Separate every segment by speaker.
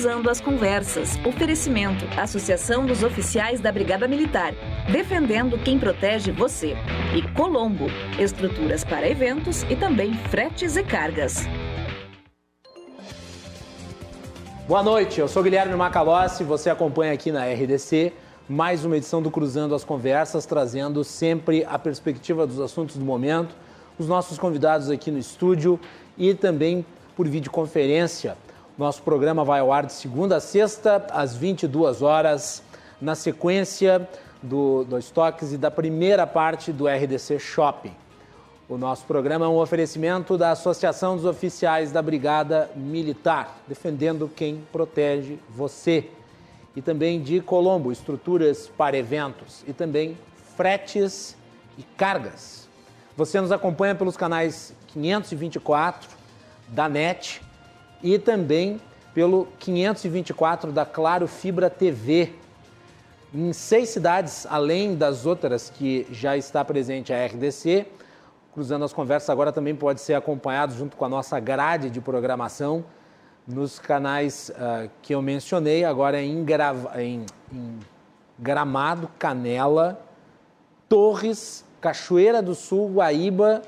Speaker 1: Cruzando as Conversas. Oferecimento: Associação dos Oficiais da Brigada Militar. Defendendo quem protege você. E Colombo. Estruturas para eventos e também fretes e cargas.
Speaker 2: Boa noite, eu sou Guilherme Macalossi, você acompanha aqui na RDC mais uma edição do Cruzando as Conversas, trazendo sempre a perspectiva dos assuntos do momento, os nossos convidados aqui no estúdio e também por videoconferência. Nosso programa vai ao ar de segunda a sexta, às 22 horas, na sequência do, dos toques e da primeira parte do RDC Shopping. O nosso programa é um oferecimento da Associação dos Oficiais da Brigada Militar, defendendo quem protege você. E também de Colombo, estruturas para eventos e também fretes e cargas. Você nos acompanha pelos canais 524 da NET e também pelo 524 da Claro Fibra TV. Em seis cidades, além das outras que já está presente a RDC, Cruzando as Conversas agora também pode ser acompanhado junto com a nossa grade de programação nos canais uh, que eu mencionei, agora em, Grava, em, em Gramado, Canela, Torres, Cachoeira do Sul, Guaíba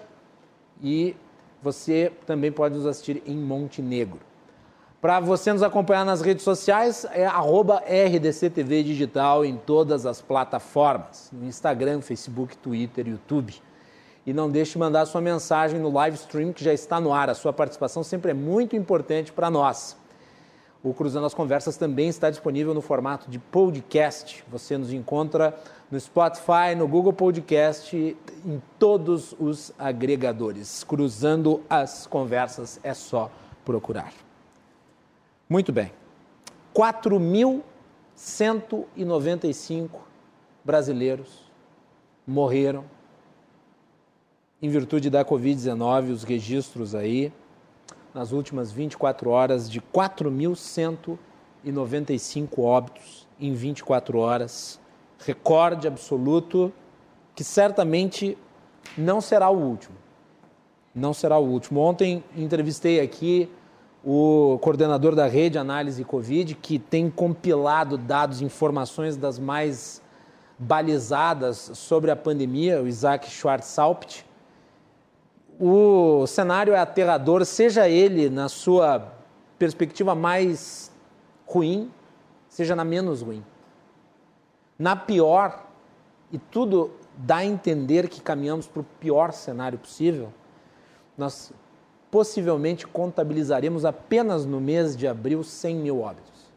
Speaker 2: e você também pode nos assistir em Montenegro. Para você nos acompanhar nas redes sociais, é RDCTV Digital em todas as plataformas: no Instagram, Facebook, Twitter, YouTube e não deixe de mandar sua mensagem no live stream que já está no ar. A sua participação sempre é muito importante para nós. O Cruzando as Conversas também está disponível no formato de podcast. Você nos encontra no Spotify, no Google Podcast, em todos os agregadores. Cruzando as Conversas é só procurar. Muito bem. 4.195 brasileiros morreram em virtude da Covid-19, os registros aí, nas últimas 24 horas, de 4.195 óbitos em 24 horas. Recorde absoluto, que certamente não será o último. Não será o último. Ontem entrevistei aqui o coordenador da rede Análise Covid, que tem compilado dados, informações das mais balizadas sobre a pandemia, o Isaac Schwarzhaupt o cenário é aterrador, seja ele na sua perspectiva mais ruim, seja na menos ruim. Na pior, e tudo dá a entender que caminhamos para o pior cenário possível, nós possivelmente contabilizaremos apenas no mês de abril 100 mil óbitos.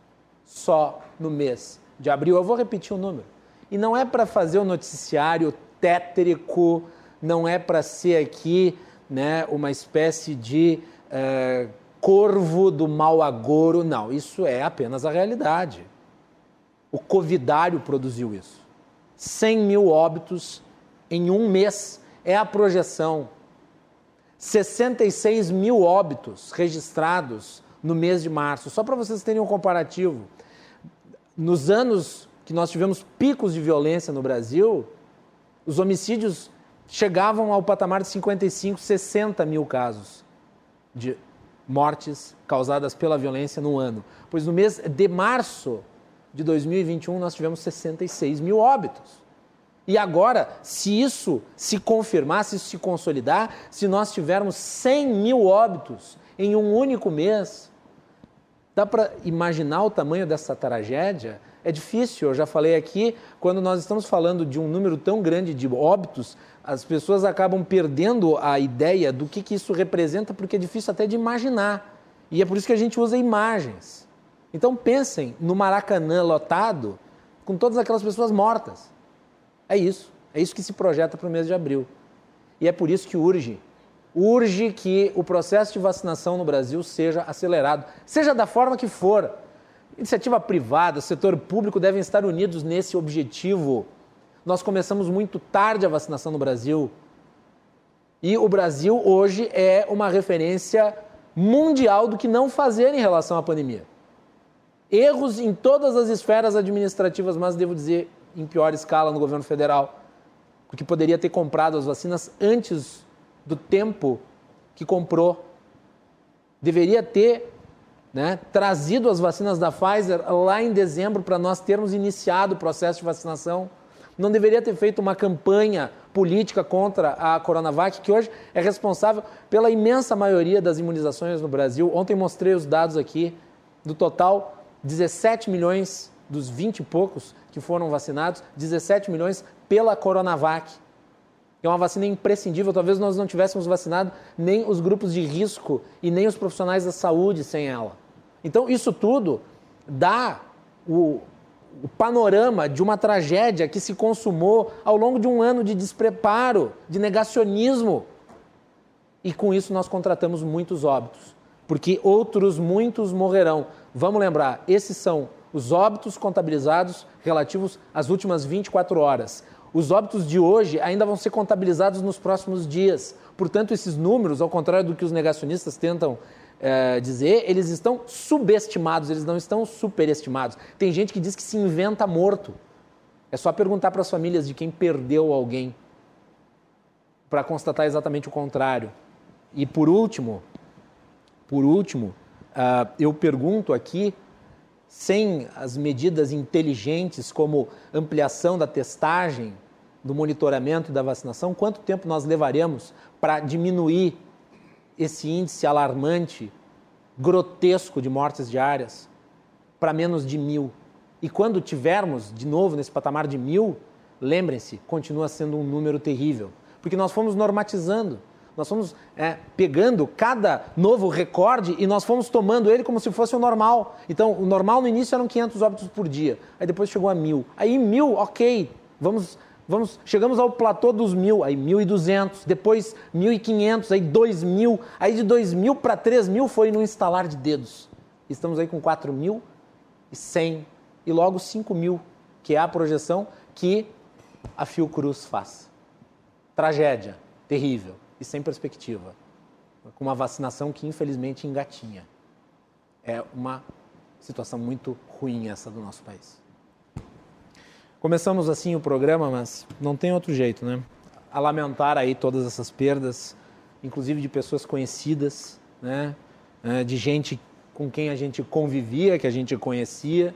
Speaker 2: Só no mês de abril. Eu vou repetir o número. E não é para fazer o noticiário tétrico, não é para ser aqui né, uma espécie de é, corvo do mau agouro. Não, isso é apenas a realidade. O Covidário produziu isso. 100 mil óbitos em um mês é a projeção. 66 mil óbitos registrados no mês de março. Só para vocês terem um comparativo. Nos anos que nós tivemos picos de violência no Brasil, os homicídios chegavam ao patamar de 55, 60 mil casos de mortes causadas pela violência no ano. Pois no mês de março de 2021 nós tivemos 66 mil óbitos. E agora, se isso se confirmar, se isso se consolidar, se nós tivermos 100 mil óbitos em um único mês, dá para imaginar o tamanho dessa tragédia? É difícil, eu já falei aqui, quando nós estamos falando de um número tão grande de óbitos, as pessoas acabam perdendo a ideia do que, que isso representa, porque é difícil até de imaginar. E é por isso que a gente usa imagens. Então pensem no Maracanã lotado com todas aquelas pessoas mortas. É isso. É isso que se projeta para o mês de abril. E é por isso que urge, urge que o processo de vacinação no Brasil seja acelerado, seja da forma que for. Iniciativa privada, setor público devem estar unidos nesse objetivo nós começamos muito tarde a vacinação no Brasil. E o Brasil hoje é uma referência mundial do que não fazer em relação à pandemia. Erros em todas as esferas administrativas, mas devo dizer em pior escala no governo federal, porque poderia ter comprado as vacinas antes do tempo que comprou. Deveria ter né, trazido as vacinas da Pfizer lá em dezembro para nós termos iniciado o processo de vacinação. Não deveria ter feito uma campanha política contra a Coronavac, que hoje é responsável pela imensa maioria das imunizações no Brasil. Ontem mostrei os dados aqui. Do total, 17 milhões dos 20 e poucos que foram vacinados, 17 milhões pela Coronavac. É uma vacina imprescindível. Talvez nós não tivéssemos vacinado nem os grupos de risco e nem os profissionais da saúde sem ela. Então, isso tudo dá o, o panorama de uma tragédia que se consumou ao longo de um ano de despreparo, de negacionismo. E com isso nós contratamos muitos óbitos, porque outros muitos morrerão. Vamos lembrar, esses são os óbitos contabilizados relativos às últimas 24 horas. Os óbitos de hoje ainda vão ser contabilizados nos próximos dias. Portanto, esses números, ao contrário do que os negacionistas tentam é, dizer, eles estão subestimados, eles não estão superestimados. Tem gente que diz que se inventa morto. É só perguntar para as famílias de quem perdeu alguém para constatar exatamente o contrário. E por último, por último, uh, eu pergunto aqui, sem as medidas inteligentes como ampliação da testagem, do monitoramento da vacinação, quanto tempo nós levaremos para diminuir esse índice alarmante, grotesco de mortes diárias para menos de mil. E quando tivermos de novo nesse patamar de mil, lembrem-se, continua sendo um número terrível, porque nós fomos normatizando. Nós fomos é, pegando cada novo recorde e nós fomos tomando ele como se fosse o normal. Então, o normal no início eram 500 óbitos por dia, aí depois chegou a mil. Aí mil, ok, vamos Vamos, chegamos ao platô dos mil, aí mil e duzentos, depois mil e quinhentos, aí dois mil, aí de dois mil para três mil foi no instalar de dedos. Estamos aí com quatro mil e cem logo cinco mil, que é a projeção que a Fiocruz faz. Tragédia, terrível e sem perspectiva, com uma vacinação que infelizmente engatinha. É uma situação muito ruim essa do nosso país. Começamos assim o programa, mas não tem outro jeito, né? A lamentar aí todas essas perdas, inclusive de pessoas conhecidas, né? É, de gente com quem a gente convivia, que a gente conhecia.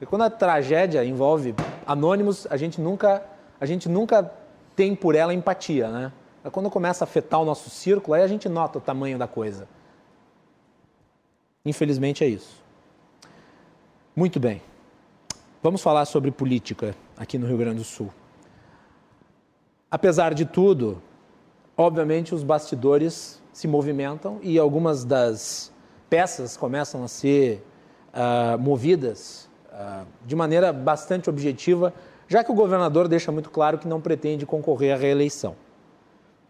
Speaker 2: E quando a tragédia envolve anônimos, a gente nunca, a gente nunca tem por ela empatia, né? Quando começa a afetar o nosso círculo, aí a gente nota o tamanho da coisa. Infelizmente é isso. Muito bem. Vamos falar sobre política aqui no Rio Grande do Sul. Apesar de tudo, obviamente os bastidores se movimentam e algumas das peças começam a ser uh, movidas uh, de maneira bastante objetiva, já que o governador deixa muito claro que não pretende concorrer à reeleição.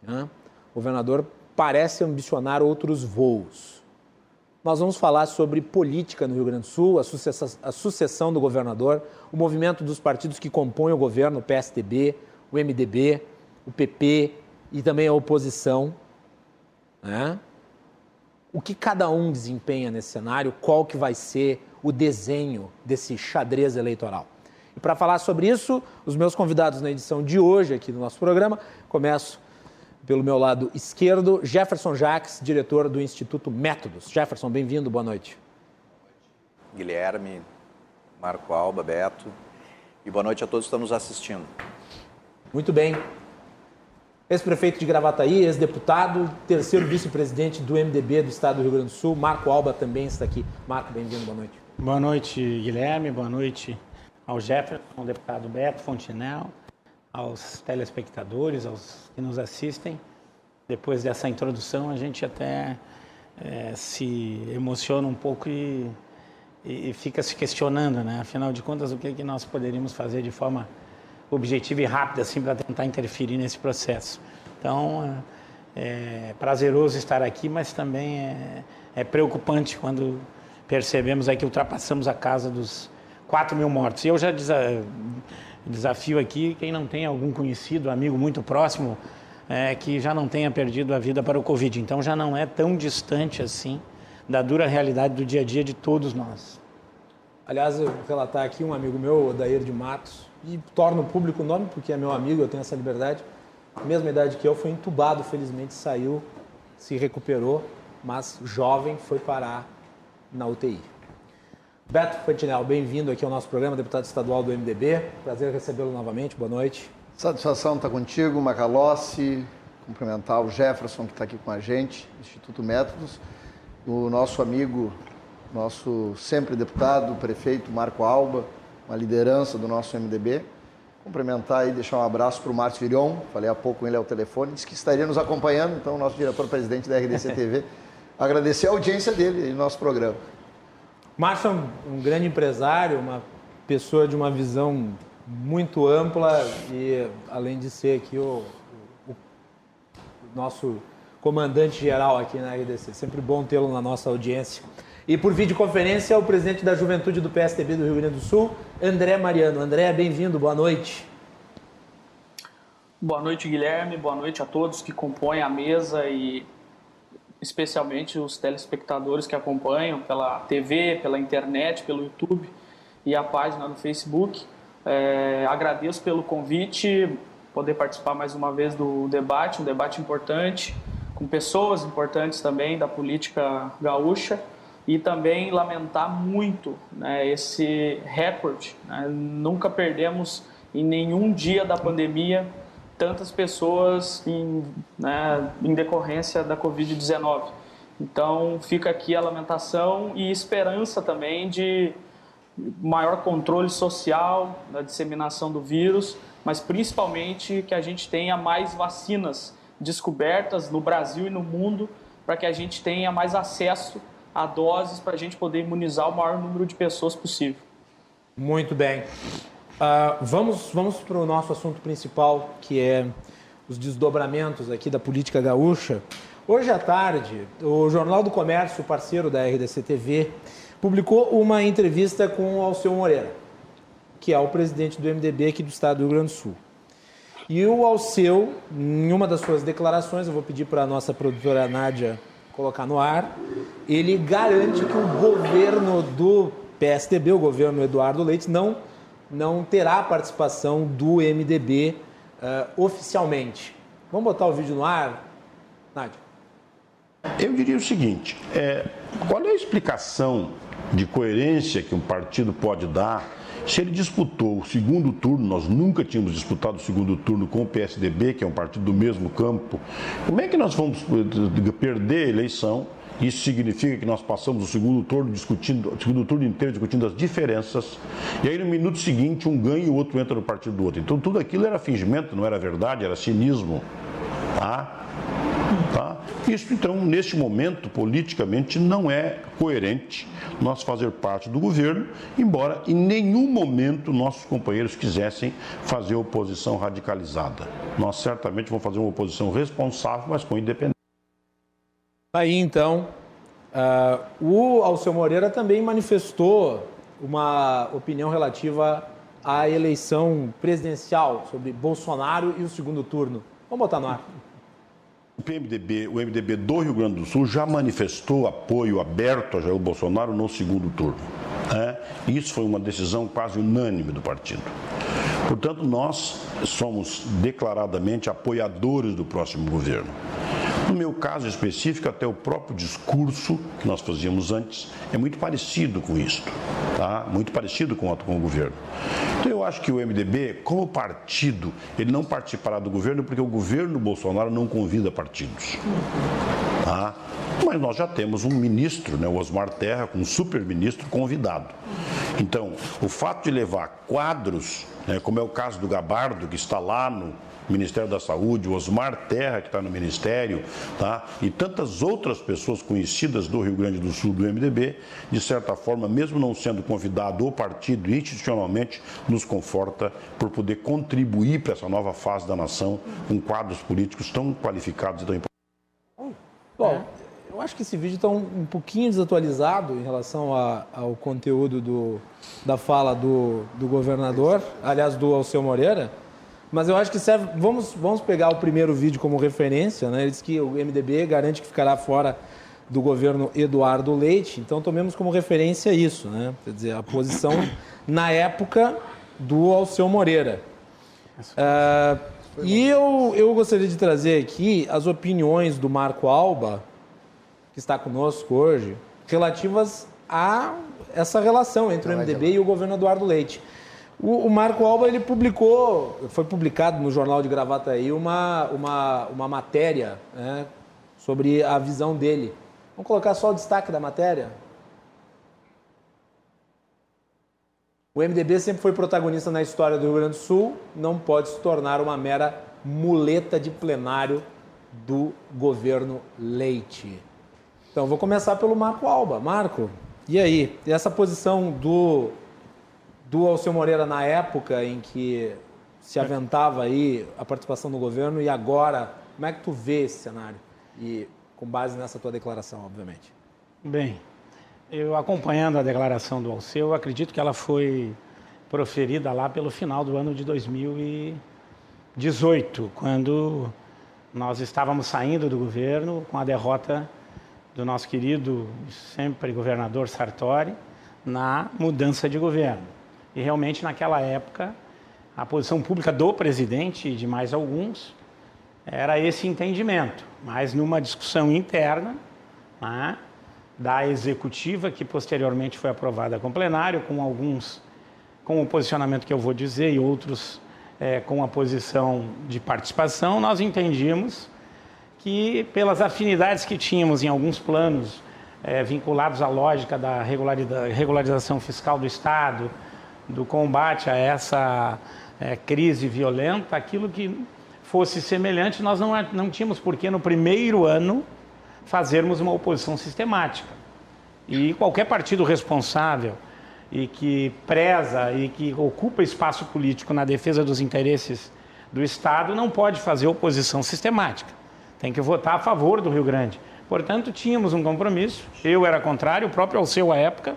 Speaker 2: Né? O governador parece ambicionar outros voos nós vamos falar sobre política no Rio Grande do Sul, a sucessão, a sucessão do governador, o movimento dos partidos que compõem o governo, o PSDB, o MDB, o PP e também a oposição. Né? O que cada um desempenha nesse cenário, qual que vai ser o desenho desse xadrez eleitoral. E para falar sobre isso, os meus convidados na edição de hoje aqui do nosso programa, começo pelo meu lado esquerdo, Jefferson Jacques, diretor do Instituto Métodos. Jefferson, bem-vindo, boa noite.
Speaker 3: Guilherme, Marco Alba, Beto, e boa noite a todos que estão nos assistindo.
Speaker 2: Muito bem. Ex-prefeito de Gravataí, ex-deputado, terceiro vice-presidente do MDB do Estado do Rio Grande do Sul, Marco Alba também está aqui. Marco, bem-vindo, boa noite.
Speaker 4: Boa noite, Guilherme, boa noite ao Jefferson, ao deputado Beto Fontinel, aos telespectadores, aos que nos assistem. Depois dessa introdução, a gente até é, se emociona um pouco e, e, fica se questionando, né? Afinal de contas, o que, que nós poderíamos fazer de forma objetiva e rápida, assim, para tentar interferir nesse processo. Então, é, é prazeroso estar aqui, mas também é, é preocupante quando percebemos aí que ultrapassamos a casa dos 4 mil mortos. E eu já Desafio aqui quem não tem algum conhecido, amigo muito próximo, é, que já não tenha perdido a vida para o Covid. Então já não é tão distante assim da dura realidade do dia a dia de todos nós.
Speaker 2: Aliás, eu vou relatar aqui um amigo meu, Odair de Matos, e torno público o nome porque é meu amigo, eu tenho essa liberdade. Mesma idade que eu, foi entubado, felizmente saiu, se recuperou, mas jovem foi parar na UTI. Beto Fantinel, bem-vindo aqui ao nosso programa, deputado estadual do MDB. Prazer recebê-lo novamente. Boa noite.
Speaker 5: Satisfação estar contigo, Macalossi. Cumprimentar o Jefferson, que está aqui com a gente, Instituto Métodos. O nosso amigo, nosso sempre deputado, prefeito Marco Alba, uma liderança do nosso MDB. Cumprimentar e deixar um abraço para o Márcio Virion, falei há pouco com ele ao telefone, disse que estaria nos acompanhando, então, nosso diretor-presidente da RDC TV. Agradecer a audiência dele no nosso programa.
Speaker 2: Márcio é um, um grande empresário, uma pessoa de uma visão muito ampla e, além de ser aqui o, o, o nosso comandante geral aqui na RDC. Sempre bom tê-lo na nossa audiência. E por videoconferência, o presidente da Juventude do PSDB do Rio Grande do Sul, André Mariano. André, bem-vindo, boa noite.
Speaker 6: Boa noite, Guilherme. Boa noite a todos que compõem a mesa e especialmente os telespectadores que acompanham pela TV, pela internet, pelo YouTube e a página no Facebook. É, agradeço pelo convite, poder participar mais uma vez do debate, um debate importante, com pessoas importantes também da política gaúcha e também lamentar muito né, esse recorde. Né? Nunca perdemos em nenhum dia da pandemia tantas pessoas em, né, em decorrência da Covid-19. Então fica aqui a lamentação e esperança também de maior controle social da disseminação do vírus, mas principalmente que a gente tenha mais vacinas descobertas no Brasil e no mundo para que a gente tenha mais acesso a doses para a gente poder imunizar o maior número de pessoas possível.
Speaker 2: Muito bem. Uh, vamos vamos para o nosso assunto principal, que é os desdobramentos aqui da política gaúcha. Hoje à tarde, o Jornal do Comércio, parceiro da RDC TV, publicou uma entrevista com o Alceu Moreira, que é o presidente do MDB aqui do estado do Rio Grande do Sul. E o Alceu, em uma das suas declarações, eu vou pedir para a nossa produtora Nádia colocar no ar, ele garante que o governo do PSDB, o governo Eduardo Leite, não não terá participação do MDB uh, eh, oficialmente. Vamos botar o vídeo no ar? Nádia.
Speaker 7: Eu diria o seguinte: é, qual é a explicação de coerência que um partido pode dar se ele disputou o segundo turno, nós nunca tínhamos disputado o segundo turno com o PSDB, que é um partido do mesmo campo, como é que nós vamos eh, perder a eleição isso significa que nós passamos o segundo turno discutindo, o segundo turno inteiro discutindo as diferenças, e aí no minuto seguinte um ganha e o outro entra no partido do outro. Então tudo aquilo era fingimento, não era verdade, era cinismo. Tá? Tá? Isso, então, neste momento, politicamente, não é coerente nós fazer parte do governo, embora em nenhum momento nossos companheiros quisessem fazer oposição radicalizada. Nós certamente vamos fazer uma oposição responsável, mas com independência.
Speaker 2: Aí então, uh, o Alceu Moreira também manifestou uma opinião relativa à eleição presidencial sobre Bolsonaro e o segundo turno. Vamos botar no ar.
Speaker 7: O PMDB, o MDB do Rio Grande do Sul já manifestou apoio aberto a Jair Bolsonaro no segundo turno. Né? Isso foi uma decisão quase unânime do partido. Portanto, nós somos declaradamente apoiadores do próximo governo. No meu caso específico, até o próprio discurso que nós fazíamos antes é muito parecido com isso, tá? muito parecido com o, com o governo. Então eu acho que o MDB, como partido, ele não participará do governo porque o governo Bolsonaro não convida partidos. Tá? Mas nós já temos um ministro, né, o Osmar Terra, um super-ministro convidado. Então, o fato de levar quadros, né, como é o caso do Gabardo, que está lá no, Ministério da Saúde, o Osmar Terra, que está no Ministério, tá? e tantas outras pessoas conhecidas do Rio Grande do Sul, do MDB, de certa forma, mesmo não sendo convidado o partido institucionalmente, nos conforta por poder contribuir para essa nova fase da nação com quadros políticos tão qualificados e tão importantes.
Speaker 2: Bom, eu acho que esse vídeo está um, um, pouquinho desatualizado em relação a, ao conteúdo do, da fala do, do governador, aliás, do Alceu Moreira. Mas eu acho que serve. Vamos, vamos pegar o primeiro vídeo como referência, né? Ele diz que o MDB garante que ficará fora do governo Eduardo Leite, então tomemos como referência isso, né? Quer dizer, a posição na época do Alceu Moreira. Uh, e eu, eu gostaria de trazer aqui as opiniões do Marco Alba, que está conosco hoje, relativas a essa relação entre o MDB e o governo Eduardo Leite. O, o, Marco Alba ele publicou, foi publicado no jornal de Gravataí uma, uma, uma matéria né, sobre a visão dele. Vamos colocar só o destaque da matéria? O MDB sempre foi protagonista na história do Rio Grande do Sul, não pode se tornar uma mera muleta de plenário do governo Leite. Então, vou começar pelo Marco Alba. Marco, e aí? Essa posição do, do Alceu Moreira na época em que se aventava aí a participação do governo e agora, como é que tu vê esse cenário? E com base nessa tua declaração, obviamente.
Speaker 4: Bem, eu acompanhando a declaração do Alceu, acredito que ela foi proferida lá pelo final do ano de 2018, quando nós estávamos saindo do governo com a derrota do nosso querido sempre governador Sartori na mudança de governo. E realmente naquela época a posição pública do presidente e de mais alguns era esse entendimento, mas numa discussão interna né, da executiva, que posteriormente foi aprovada com plenário, com alguns com o posicionamento que eu vou dizer e outros é, com a posição de participação, nós entendíamos que, pelas afinidades que tínhamos em alguns planos é, vinculados à lógica da regularização fiscal do Estado, do combate a essa é, crise violenta, aquilo que fosse semelhante, nós não, não tínhamos por que, no primeiro ano, fazermos uma oposição sistemática. E qualquer partido responsável e que preza e que ocupa espaço político na defesa dos interesses do Estado não pode fazer oposição sistemática. Tem que votar a favor do Rio Grande. Portanto, tínhamos um compromisso, eu era contrário, o próprio Alceu à época,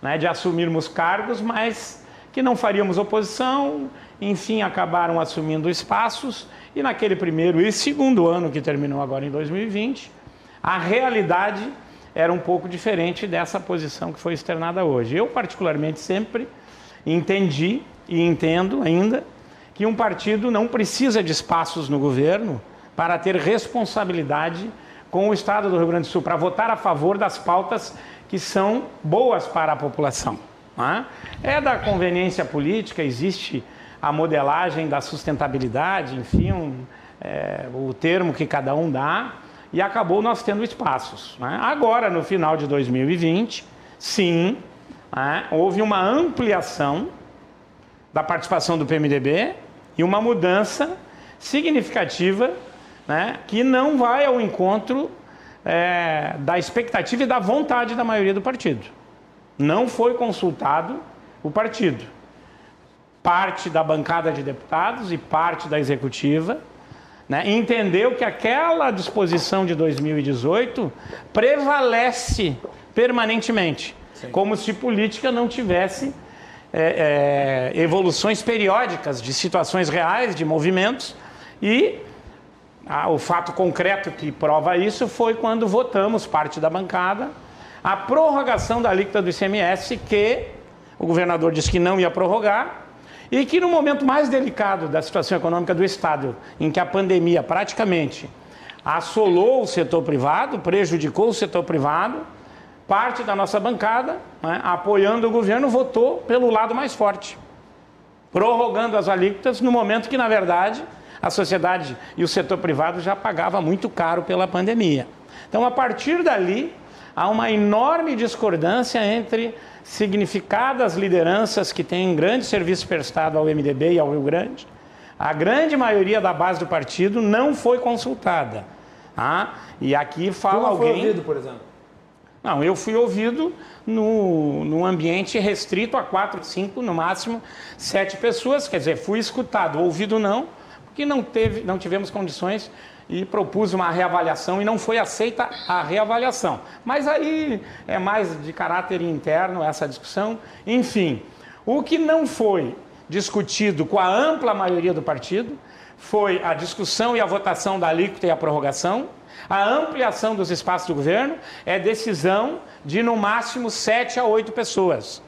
Speaker 4: né, de assumirmos cargos, mas que não faríamos oposição, enfim, acabaram assumindo espaços, e naquele primeiro e segundo ano que terminou agora em 2020, a realidade era um pouco diferente dessa posição que foi externada hoje. Eu, particularmente, sempre entendi e entendo ainda que um partido não precisa de espaços no governo para ter responsabilidade com o Estado do Rio Grande do Sul, para votar a favor das pautas que são boas para a população. É? é da conveniência política, existe a modelagem da sustentabilidade, enfim, um, é, o termo que cada um dá, e acabou nós tendo espaços. Né? Agora, no final de 2020, sim, né, houve uma ampliação da participação do PMDB e uma mudança significativa né, que não vai ao encontro é, da expectativa e da vontade da maioria do partido. Não foi consultado o partido. Parte da bancada de deputados e parte da executiva né, entendeu que aquela disposição de 2018 prevalece permanentemente, Sim. como se política não tivesse é, é, evoluções periódicas de situações reais, de movimentos, e ah, o fato concreto que prova isso foi quando votamos, parte da bancada, a prorrogação da alíquota do ICMS, que o governador disse que não ia prorrogar, e que no momento mais delicado da situação econômica do Estado, em que a pandemia praticamente assolou o setor privado, prejudicou o setor privado, parte da nossa bancada, né, apoiando o governo, votou pelo lado mais forte, prorrogando as alíquotas no momento que, na verdade, a sociedade e o setor privado já pagava muito caro pela pandemia. Então, a partir dali, há uma enorme discordância entre significadas lideranças que têm grande serviço prestado ao MDB e ao Rio Grande. A grande maioria da base do partido não foi consultada. Ah, e aqui fala
Speaker 2: não
Speaker 4: alguém.
Speaker 2: Foi ouvido, por exemplo?
Speaker 4: Não, eu fui ouvido no, no ambiente restrito a quatro, cinco, no máximo sete pessoas. Quer dizer, fui escutado, ouvido não, porque não, teve, não tivemos condições e propus uma reavaliação e não foi aceita a reavaliação. Mas aí é mais de caráter interno essa discussão. Enfim, o que não foi discutido com a ampla maioria do partido foi a discussão e a votação da alíquota e a prorrogação. A ampliação dos espaços do governo é decisão de no máximo sete a oito pessoas,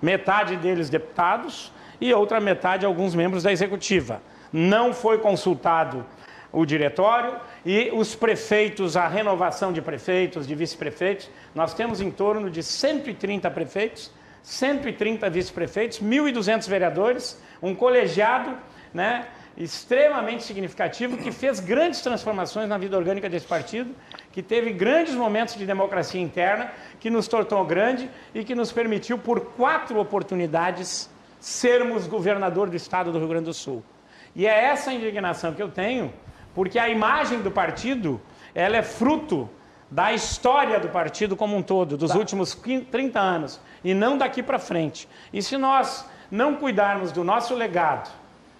Speaker 4: metade deles deputados e outra metade alguns membros da executiva. Não foi consultado o diretório e os prefeitos, a renovação de prefeitos, de vice-prefeitos. Nós temos em torno de 130 prefeitos, 130 vice-prefeitos, 1.200 vereadores, um colegiado né, extremamente significativo que fez grandes transformações na vida orgânica desse partido, que teve grandes momentos de democracia interna, que nos tornou grande e que nos permitiu, por quatro oportunidades, sermos governador do estado do Rio Grande do Sul. E é essa indignação que eu tenho, porque a imagem do partido ela é fruto da história do partido como um todo, dos tá. últimos 30 anos, e não daqui para frente. E se nós não cuidarmos do nosso legado,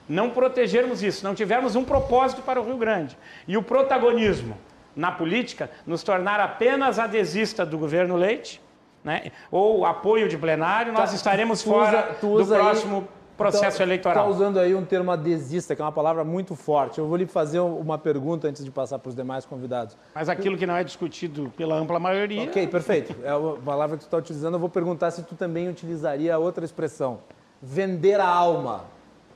Speaker 4: não protegermos isso, não tivermos um propósito para o Rio Grande e o protagonismo na política, nos tornar apenas adesista do governo Leite, né, ou apoio de plenário, nós tá, estaremos fora do próximo aí, processo então, eleitoral.
Speaker 2: Está usando aí um termo adesista, que é uma palavra muito forte. Eu vou lhe fazer uma pergunta antes de passar para os demais convidados.
Speaker 4: Mas aquilo que não é discutido pela ampla maioria.
Speaker 2: Ok, perfeito. É a palavra que tu está utilizando. Eu vou perguntar se tu também utilizaria outra expressão. Vender a alma.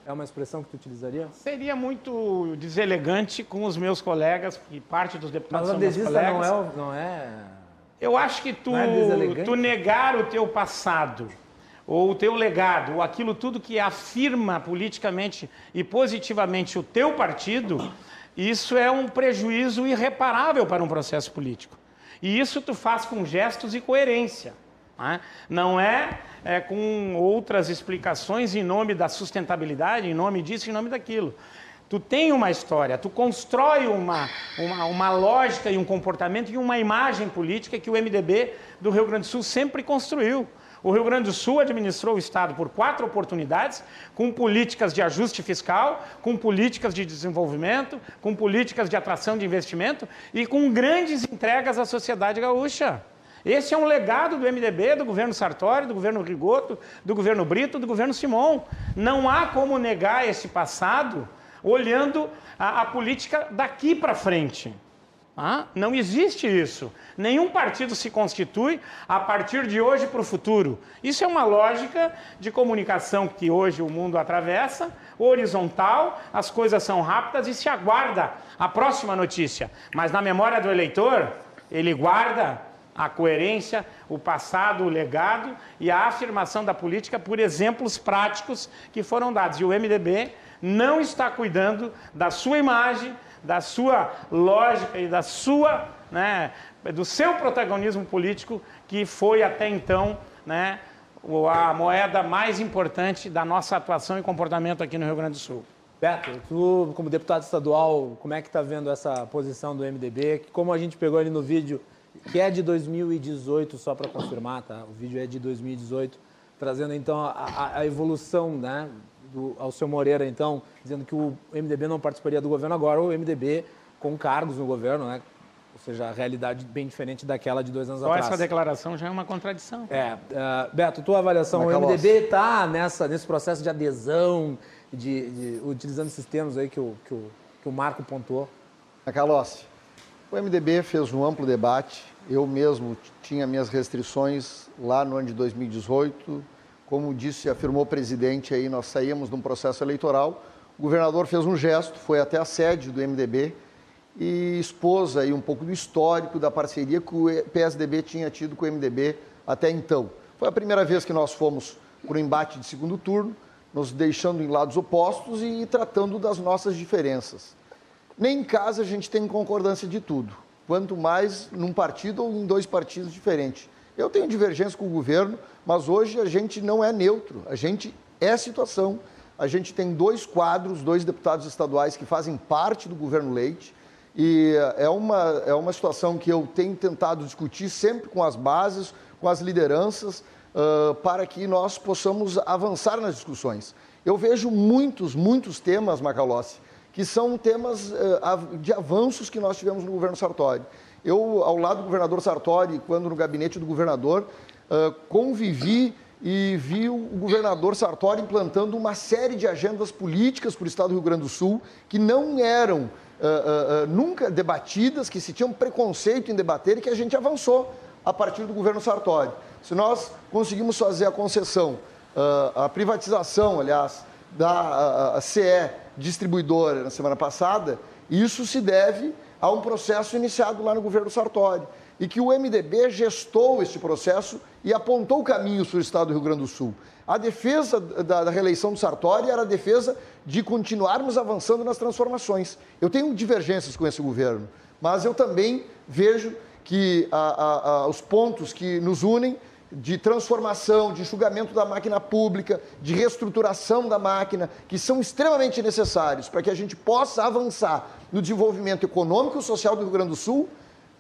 Speaker 2: É uma expressão que tu utilizaria?
Speaker 4: Seria muito deselegante com os meus colegas, e parte dos deputados
Speaker 2: Mas
Speaker 4: são meus
Speaker 2: colegas. Não é, não é...
Speaker 4: Eu acho que tu, é tu negar o teu passado, ou o teu legado, ou aquilo tudo que afirma politicamente e positivamente o teu partido, isso é um prejuízo irreparável para um processo político. E isso tu faz com gestos e coerência. Né? Não é, é com outras explicações em nome da sustentabilidade, em nome disso, em nome daquilo. Tu tem uma história, tu constrói uma, uma, uma, lógica e um comportamento e uma imagem política que o MDB do Rio Grande do Sul sempre construiu. O Rio Grande do Sul administrou o Estado por quatro oportunidades, com políticas de ajuste fiscal, com políticas de desenvolvimento, com políticas de atração de investimento e com grandes entregas à sociedade gaúcha. Esse é um legado do MDB, do governo Sartori, do governo Rigoto, do governo Brito, do governo Simon. Não há como negar esse passado olhando a, a política daqui para frente. Ah, não existe isso. Nenhum partido se constitui a partir de hoje para o futuro. Isso é uma lógica de comunicação que hoje o mundo atravessa, horizontal, as coisas são rápidas e se aguarda a próxima notícia. Mas na memória do eleitor, ele guarda a coerência, o passado, o legado e a afirmação da política por exemplos práticos que foram dados. E o MDB não está cuidando da sua imagem, da sua lógica e da sua, né, do seu protagonismo político, que foi até então né, a moeda mais importante da nossa atuação e comportamento aqui no Rio Grande do Sul.
Speaker 2: Beto, tu como deputado estadual, como é que está vendo essa posição do MDB? Como a gente pegou ali no vídeo que é de 2018, só para confirmar, tá? O vídeo é de 2018, trazendo então a, a evolução, né? Do Alceu Moreira, então, dizendo que o MDB não participaria do governo agora, o MDB com cargos no governo, né? Ou seja, a realidade bem diferente daquela de dois anos
Speaker 4: Só
Speaker 2: atrás.
Speaker 4: essa declaração já é uma contradição.
Speaker 2: É. Uh, Beto, tua avaliação, o MDB está nesse processo de adesão, de, de, utilizando esses termos aí que o, que o, que o Marco pontuou?
Speaker 5: Macalossi, o MDB fez um amplo debate. Eu mesmo tinha minhas restrições lá no ano de 2018. Como disse, afirmou o presidente, aí nós saímos de um processo eleitoral. O governador fez um gesto, foi até a sede do MDB e expôs aí um pouco do histórico da parceria que o PSDB tinha tido com o MDB até então. Foi a primeira vez que nós fomos para o embate de segundo turno, nos deixando em lados opostos e tratando das nossas diferenças. Nem em casa a gente tem concordância de tudo, quanto mais num partido ou em dois partidos diferentes. Eu tenho divergência com o governo, mas hoje a gente não é neutro, a gente é situação. A gente tem dois quadros, dois deputados estaduais que fazem parte do governo Leite, e é uma, é uma situação que eu tenho tentado discutir sempre com as bases, com as lideranças, uh, para que nós possamos avançar nas discussões. Eu vejo muitos, muitos temas, Macalossi, que são temas uh, de avanços que nós tivemos no governo Sartori. Eu, ao lado do governador Sartori, quando no gabinete do governador, uh, convivi e vi o governador Sartori implantando uma série de agendas políticas para o estado do Rio Grande do Sul que não eram uh, nunca debatidas, que se tinham preconceito em debater e que a gente avançou a partir do governo Sartori. Se nós conseguimos fazer a concessão, a privatização, aliás, da CE distribuidora na semana passada Isso se deve a um processo iniciado lá no governo Sartori e que o MDB gestou esse processo e apontou caminhos para o Estado do Rio Grande do Sul. A defesa da, da, reeleição do Sartori era a defesa de continuarmos avançando nas transformações. Eu tenho divergências com esse governo, mas eu também vejo que a, a, a, os pontos que nos unem de transformação, de enxugamento da máquina pública, de reestruturação da máquina, que são extremamente necessários para que a gente possa avançar no desenvolvimento econômico e social do Rio Grande do Sul,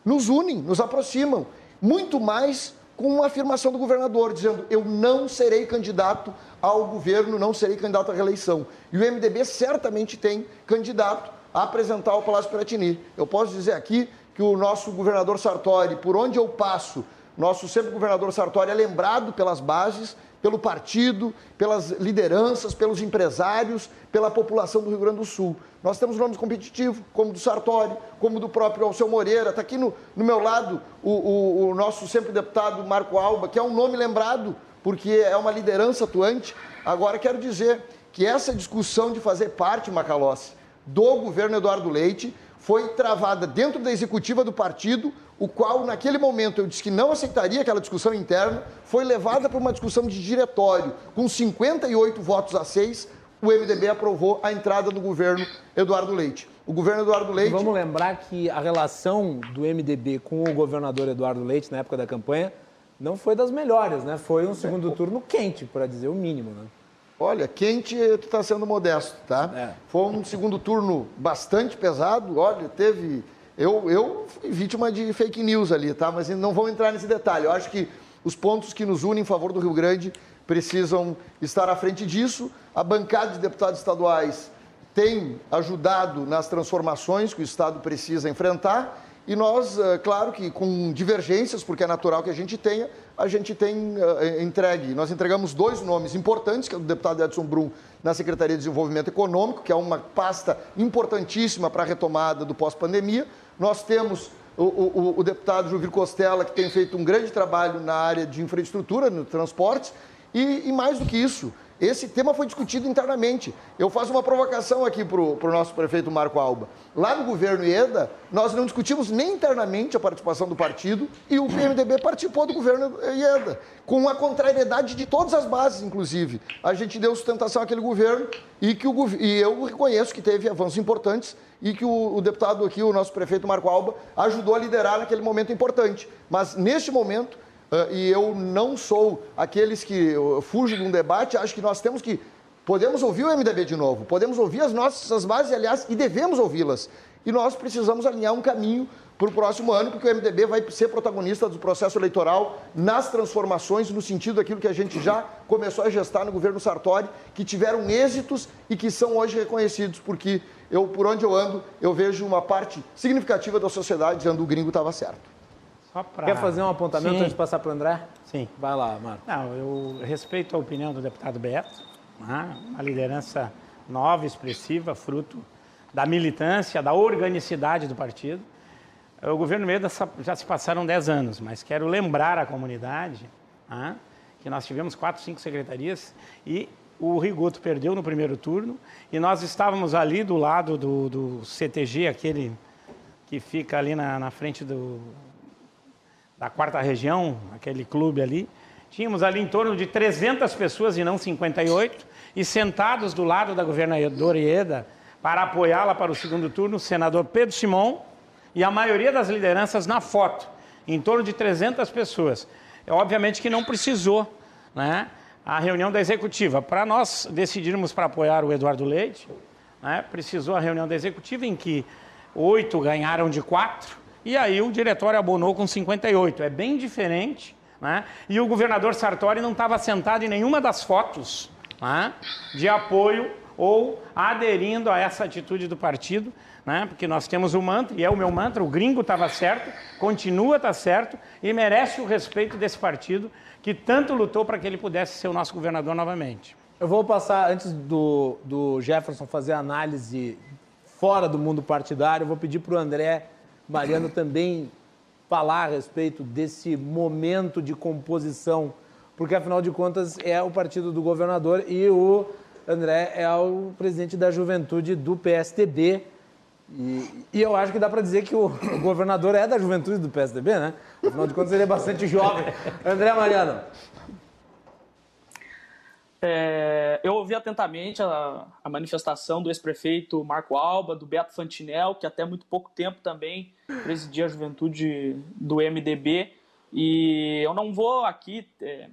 Speaker 5: nos unem, nos aproximam, muito mais com uma afirmação do governador, dizendo: eu não serei candidato ao governo, não serei candidato à reeleição. E o MDB certamente tem candidato a apresentar ao Palácio Piratini. Eu posso dizer aqui que o nosso governador Sartori, por onde eu passo, nosso sempre governador Sartori é lembrado pelas bases, pelo partido, pelas lideranças, pelos empresários, pela população do Rio Grande do Sul. Nós temos nomes competitivos, como do Sartori, como do próprio Alceu Moreira. Está aqui no, no, meu lado o, o, o nosso sempre deputado Marco Alba, que é um nome lembrado, porque é uma liderança atuante. Agora, quero dizer que essa discussão de fazer parte, Macalossi, do governo Eduardo Leite foi travada dentro da executiva do partido, o qual, naquele momento, eu disse que não aceitaria aquela discussão interna, foi levada para uma discussão de diretório, com 58 votos a 6, o MDB aprovou a entrada do governo Eduardo Leite. O governo Eduardo Leite.
Speaker 2: Vamos lembrar que a relação do MDB com o governador Eduardo Leite, na época da campanha, não foi das melhores, né? Foi um segundo turno quente, para dizer o mínimo, né?
Speaker 5: Olha, quente, tu está sendo modesto, tá? É. Foi um segundo turno bastante pesado. Olha, teve. Eu, eu fui vítima de fake news ali, tá? Mas não vou entrar nesse detalhe. Eu acho que os pontos que nos unem em favor do Rio Grande precisam estar à frente disso. A bancada de deputados estaduais tem ajudado nas transformações que o Estado precisa enfrentar. E nós, eh, claro que com divergências, porque é natural que a gente tenha, a gente tem uh, entregue. Nós entregamos dois nomes importantes, que é o deputado Edson Brum na Secretaria de Desenvolvimento Econômico, que é uma pasta importantíssima para a retomada do pós-pandemia. Nós temos o, o, o, deputado Juvir Costela, que tem feito um grande trabalho na área de infraestrutura, no transporte, e, e mais do que isso, esse tema foi discutido internamente. Eu faço uma provocação aqui para o nosso prefeito Marco Alba. Lá no governo IEDA, nós não discutimos nem internamente a participação do partido e o PMDB participou do governo IEDA, com a contrariedade de todas as bases, inclusive. A gente deu sustentação àquele governo e, que o, e eu reconheço que teve avanços importantes e que o, o, deputado aqui, o nosso prefeito Marco Alba, ajudou a liderar naquele momento importante. Mas, neste momento, e eu não sou aqueles que fugem de um debate, acho que nós temos que. Podemos ouvir o MDB de novo, podemos ouvir as nossas bases, aliás, e devemos ouvi-las. E nós precisamos alinhar um caminho para o próximo ano, porque o MDB vai ser protagonista do processo eleitoral nas transformações, no sentido daquilo que a gente já começou a gestar no governo Sartori, que tiveram êxitos e que são hoje reconhecidos, porque eu, por onde eu ando, eu vejo uma parte significativa da sociedade dizendo que o gringo estava certo.
Speaker 2: Pra... Quer fazer um apontamento Sim. antes de passar para o André?
Speaker 4: Sim.
Speaker 2: Vai lá, Marco.
Speaker 4: Não, eu respeito a opinião do deputado Beto, né? uma liderança nova, expressiva, fruto da militância, da organicidade do partido. O governo Meda já se passaram 10 anos, mas quero lembrar à comunidade né? que nós tivemos quatro, cinco secretarias e o Rigoto perdeu no primeiro turno e nós estávamos ali do lado do, do CTG, aquele que fica ali na, na frente do, da quarta região, aquele clube ali, tínhamos ali em torno de 300 pessoas e não 58, e sentados do lado da governadora Ieda para apoiá-la para o segundo turno, o senador Pedro Simon e a maioria das lideranças na foto, em torno de 300 pessoas. É, obviamente que não precisou né, a reunião da executiva. Para nós decidirmos para apoiar o Eduardo Leite, né, precisou a reunião da executiva em que oito ganharam de quatro, e aí o diretório abonou com 58. É bem diferente. Né? E o governador Sartori não estava sentado em nenhuma das fotos né? de apoio ou aderindo a essa atitude do partido, né? porque nós temos o mantra, e é o meu mantra, o gringo estava certo, continua tá certo e merece o respeito desse partido que tanto lutou para que ele pudesse ser o nosso governador novamente.
Speaker 2: Eu vou passar, antes do, do Jefferson fazer a análise fora do mundo partidário, eu vou pedir para o André Mariano também falar a respeito desse momento de composição, porque afinal de contas é o partido do governador e o André é o presidente da juventude do PSTB. E, e, eu acho que dá para dizer que o, o, governador é da juventude do PSDB, né? Afinal de contas, ele é bastante jovem. André Mariano.
Speaker 6: É, eu ouvi atentamente a, a manifestação do ex-prefeito Marco Alba, do Beto Fantinel, que até muito pouco tempo também presidia a juventude do MDB. E eu não vou aqui é,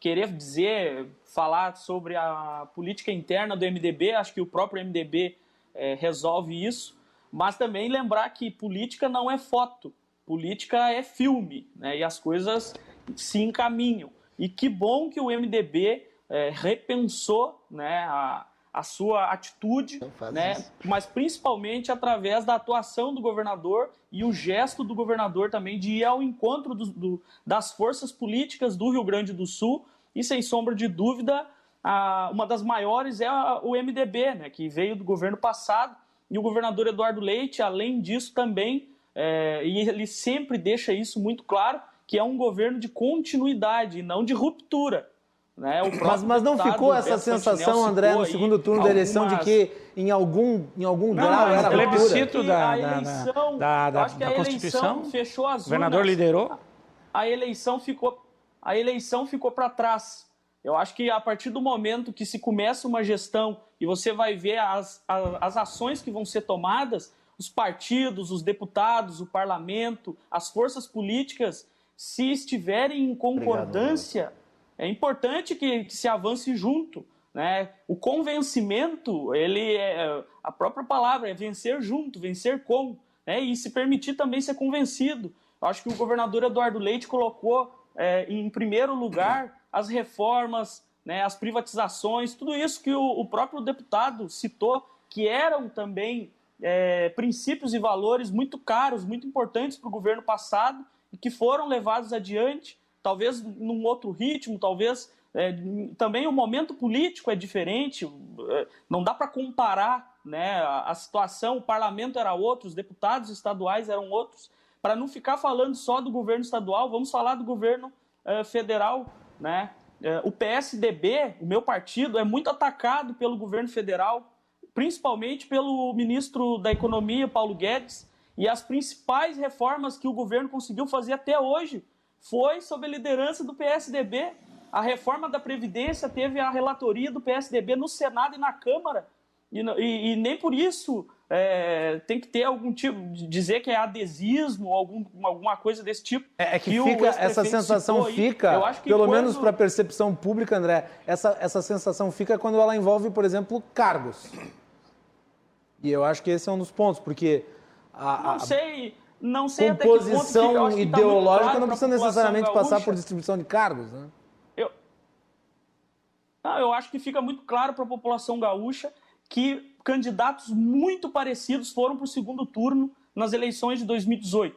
Speaker 6: querer dizer, falar sobre a política interna do MDB, acho que o próprio MDB é, resolve isso, mas também lembrar que política não é foto, política é filme, né, e as coisas se encaminham. E que bom que o MDB é, repensou né, a, a sua atitude, né, mas principalmente através da atuação do governador e o gesto do governador também de ir ao encontro do, do, das forças políticas do Rio Grande do Sul. E, sem sombra de dúvida, a, uma das maiores é a, o MDB, né, que veio do governo passado, e o governador Eduardo Leite, além disso, também, é, e ele sempre deixa isso muito claro, que é um governo de continuidade, não de ruptura. Né?
Speaker 2: mas, mas não ficou essa sensação, André, no segundo turno da eleição, de que em algum, em algum não, grau era
Speaker 4: plebiscito da, eleição, da, da, da, Constituição,
Speaker 6: fechou as
Speaker 4: o governador liderou.
Speaker 6: A eleição ficou, a eleição ficou para trás. Eu acho que a partir do momento que se começa uma gestão e você vai ver as, as, as ações que vão ser tomadas, os partidos, os deputados, o parlamento, as forças políticas, se estiverem em concordância, Obrigado, é importante que, que se avance junto. Né? O convencimento, ele é a própria palavra, é vencer junto, vencer com, né? e se permitir também ser convencido. Eu acho que o governador Eduardo Leite colocou é, em primeiro lugar as reformas, né, as privatizações, tudo isso que o, o próprio deputado citou, que eram também é, princípios e valores muito caros, muito importantes para o governo passado e que foram levados adiante talvez num outro ritmo, talvez é, também o momento político é diferente, é, não dá para comparar né, a, situação, o parlamento era outro, os deputados estaduais eram outros. Para não ficar falando só do governo estadual, vamos falar do governo é, federal. Né? É, o PSDB, o meu partido, é muito atacado pelo governo federal, principalmente pelo ministro da Economia, Paulo Guedes, e as principais reformas que o governo conseguiu fazer até hoje foi sob a liderança do PSDB. A reforma da Previdência teve a relatoria do PSDB no Senado e na Câmara. E, e, e nem por isso é, tem que ter algum tipo de dizer que é adesismo, algum, alguma coisa desse tipo.
Speaker 2: É, é que, que fica, essa sensação fica, pelo quando... menos para a percepção pública, André, essa, essa sensação fica quando ela envolve, por exemplo, cargos. E eu acho que esse é um dos pontos, porque.
Speaker 6: A, a... Não sei. Não sei
Speaker 2: Composição
Speaker 6: até que
Speaker 2: ponto ideológica tá não precisa necessariamente gaúcha. passar por distribuição de cargos, né?
Speaker 6: Eu, não, eu acho que fica muito claro para a população gaúcha que candidatos muito parecidos foram para o segundo turno nas eleições de 2018.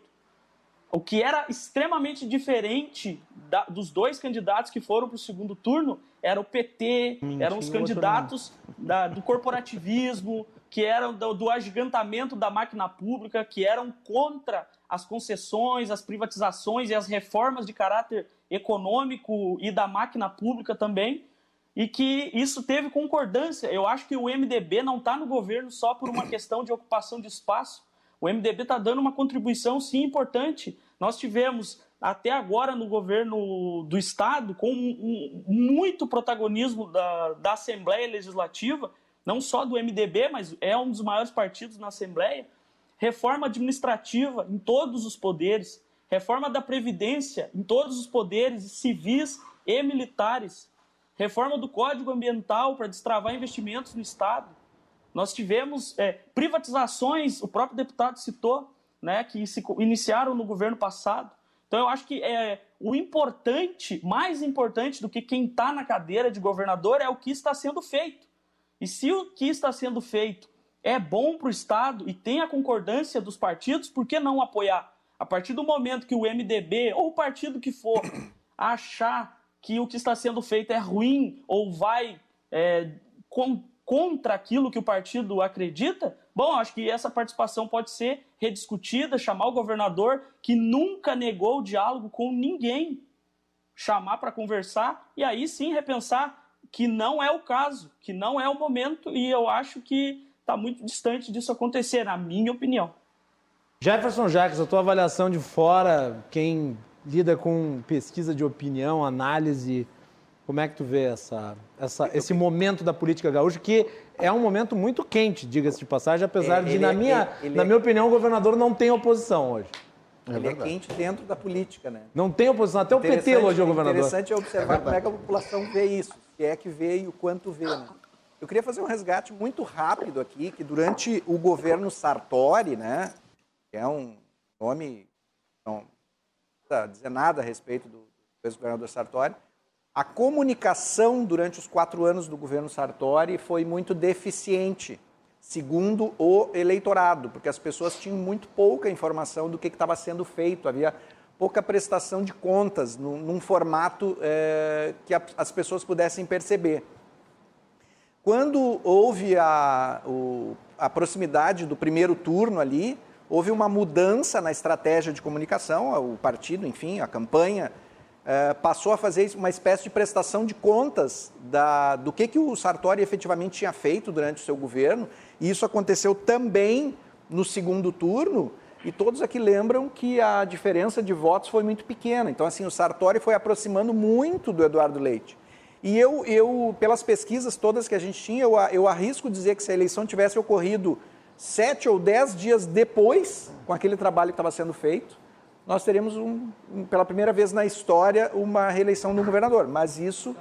Speaker 6: O que era extremamente diferente da, dos dois candidatos que foram para o segundo turno era o PT, Mentira, eram os candidatos da, do corporativismo, que eram do, do agigantamento da máquina pública, que eram contra as concessões, as privatizações e as reformas de caráter econômico e da máquina pública também, e que isso teve concordância. Eu acho que o MDB não está no governo só por uma questão de ocupação de espaço. O MDB está dando uma contribuição, sim, importante. Nós tivemos, até agora, no governo do Estado, com um, um, muito protagonismo da, da Assembleia Legislativa, não só do MDB, mas é um dos maiores partidos na Assembleia, reforma administrativa em todos os poderes, reforma da Previdência em todos os poderes civis e militares, reforma do Código Ambiental para destravar investimentos no Estado. Nós tivemos é, privatizações, o próprio deputado citou, né, que se iniciaram no governo passado. Então eu acho que é, o importante, mais importante do que quem está na cadeira de governador é o que está sendo feito. E se o que está sendo feito é bom para o Estado e tem a concordância dos partidos, por que não apoiar? A partir do momento que o MDB ou o partido que for achar que o que está sendo feito é ruim ou vai é, com, contra aquilo que o partido acredita, bom, acho que essa participação pode ser rediscutida, chamar o governador que nunca negou o diálogo com ninguém, chamar para conversar e aí sim repensar que não é o caso, que não é o momento, e eu acho que está muito distante disso acontecer, na minha opinião.
Speaker 2: Jefferson Jacques, a tua avaliação de fora, quem lida com pesquisa de opinião, análise, como é que tu vê essa, essa, esse momento da política gaúcha, que é um momento muito quente, diga-se de passagem, apesar
Speaker 3: É,
Speaker 2: de,
Speaker 3: ele
Speaker 2: na,
Speaker 3: é-
Speaker 2: minha,
Speaker 3: ele
Speaker 2: na
Speaker 3: é-
Speaker 2: minha opinião, o governador não tem oposição hoje.
Speaker 3: Ele é
Speaker 5: verdade.
Speaker 3: quente dentro da política, né?
Speaker 2: Não tem oposição, até o PT hoje é o governador.
Speaker 3: Interessante é observar como é que a população vê isso, se é que vê e o quanto vê. Né? Eu queria fazer um resgate muito rápido aqui, que durante o governo Sartori, né, que é um nome, não precisa dizer nada a respeito do, do ex-governador Sartori, a comunicação durante os quatro anos do governo Sartori foi muito deficiente, segundo o eleitorado, porque as pessoas tinham muito pouca informação do que que estava sendo feito, havia pouca prestação de contas num, num formato eh, que a- as pessoas pudessem perceber. Quando houve a, o- a proximidade do primeiro turno ali, houve uma mudança na estratégia de comunicação, o partido, enfim, a campanha, eh, passou a fazer uma espécie de prestação de contas da- do que, que o Sartori efetivamente tinha feito durante o seu governo, e isso aconteceu também no segundo turno, e todos aqui lembram que a diferença de votos foi muito pequena. Então, assim, o Sartori foi aproximando muito do Eduardo Leite. E eu, eu pelas pesquisas todas que a gente tinha, eu, a- eu arrisco dizer que se a eleição tivesse ocorrido sete ou dez dias depois, com aquele trabalho que estava sendo feito, nós teríamos, um, pela primeira vez na história, uma reeleição do governador. Mas isso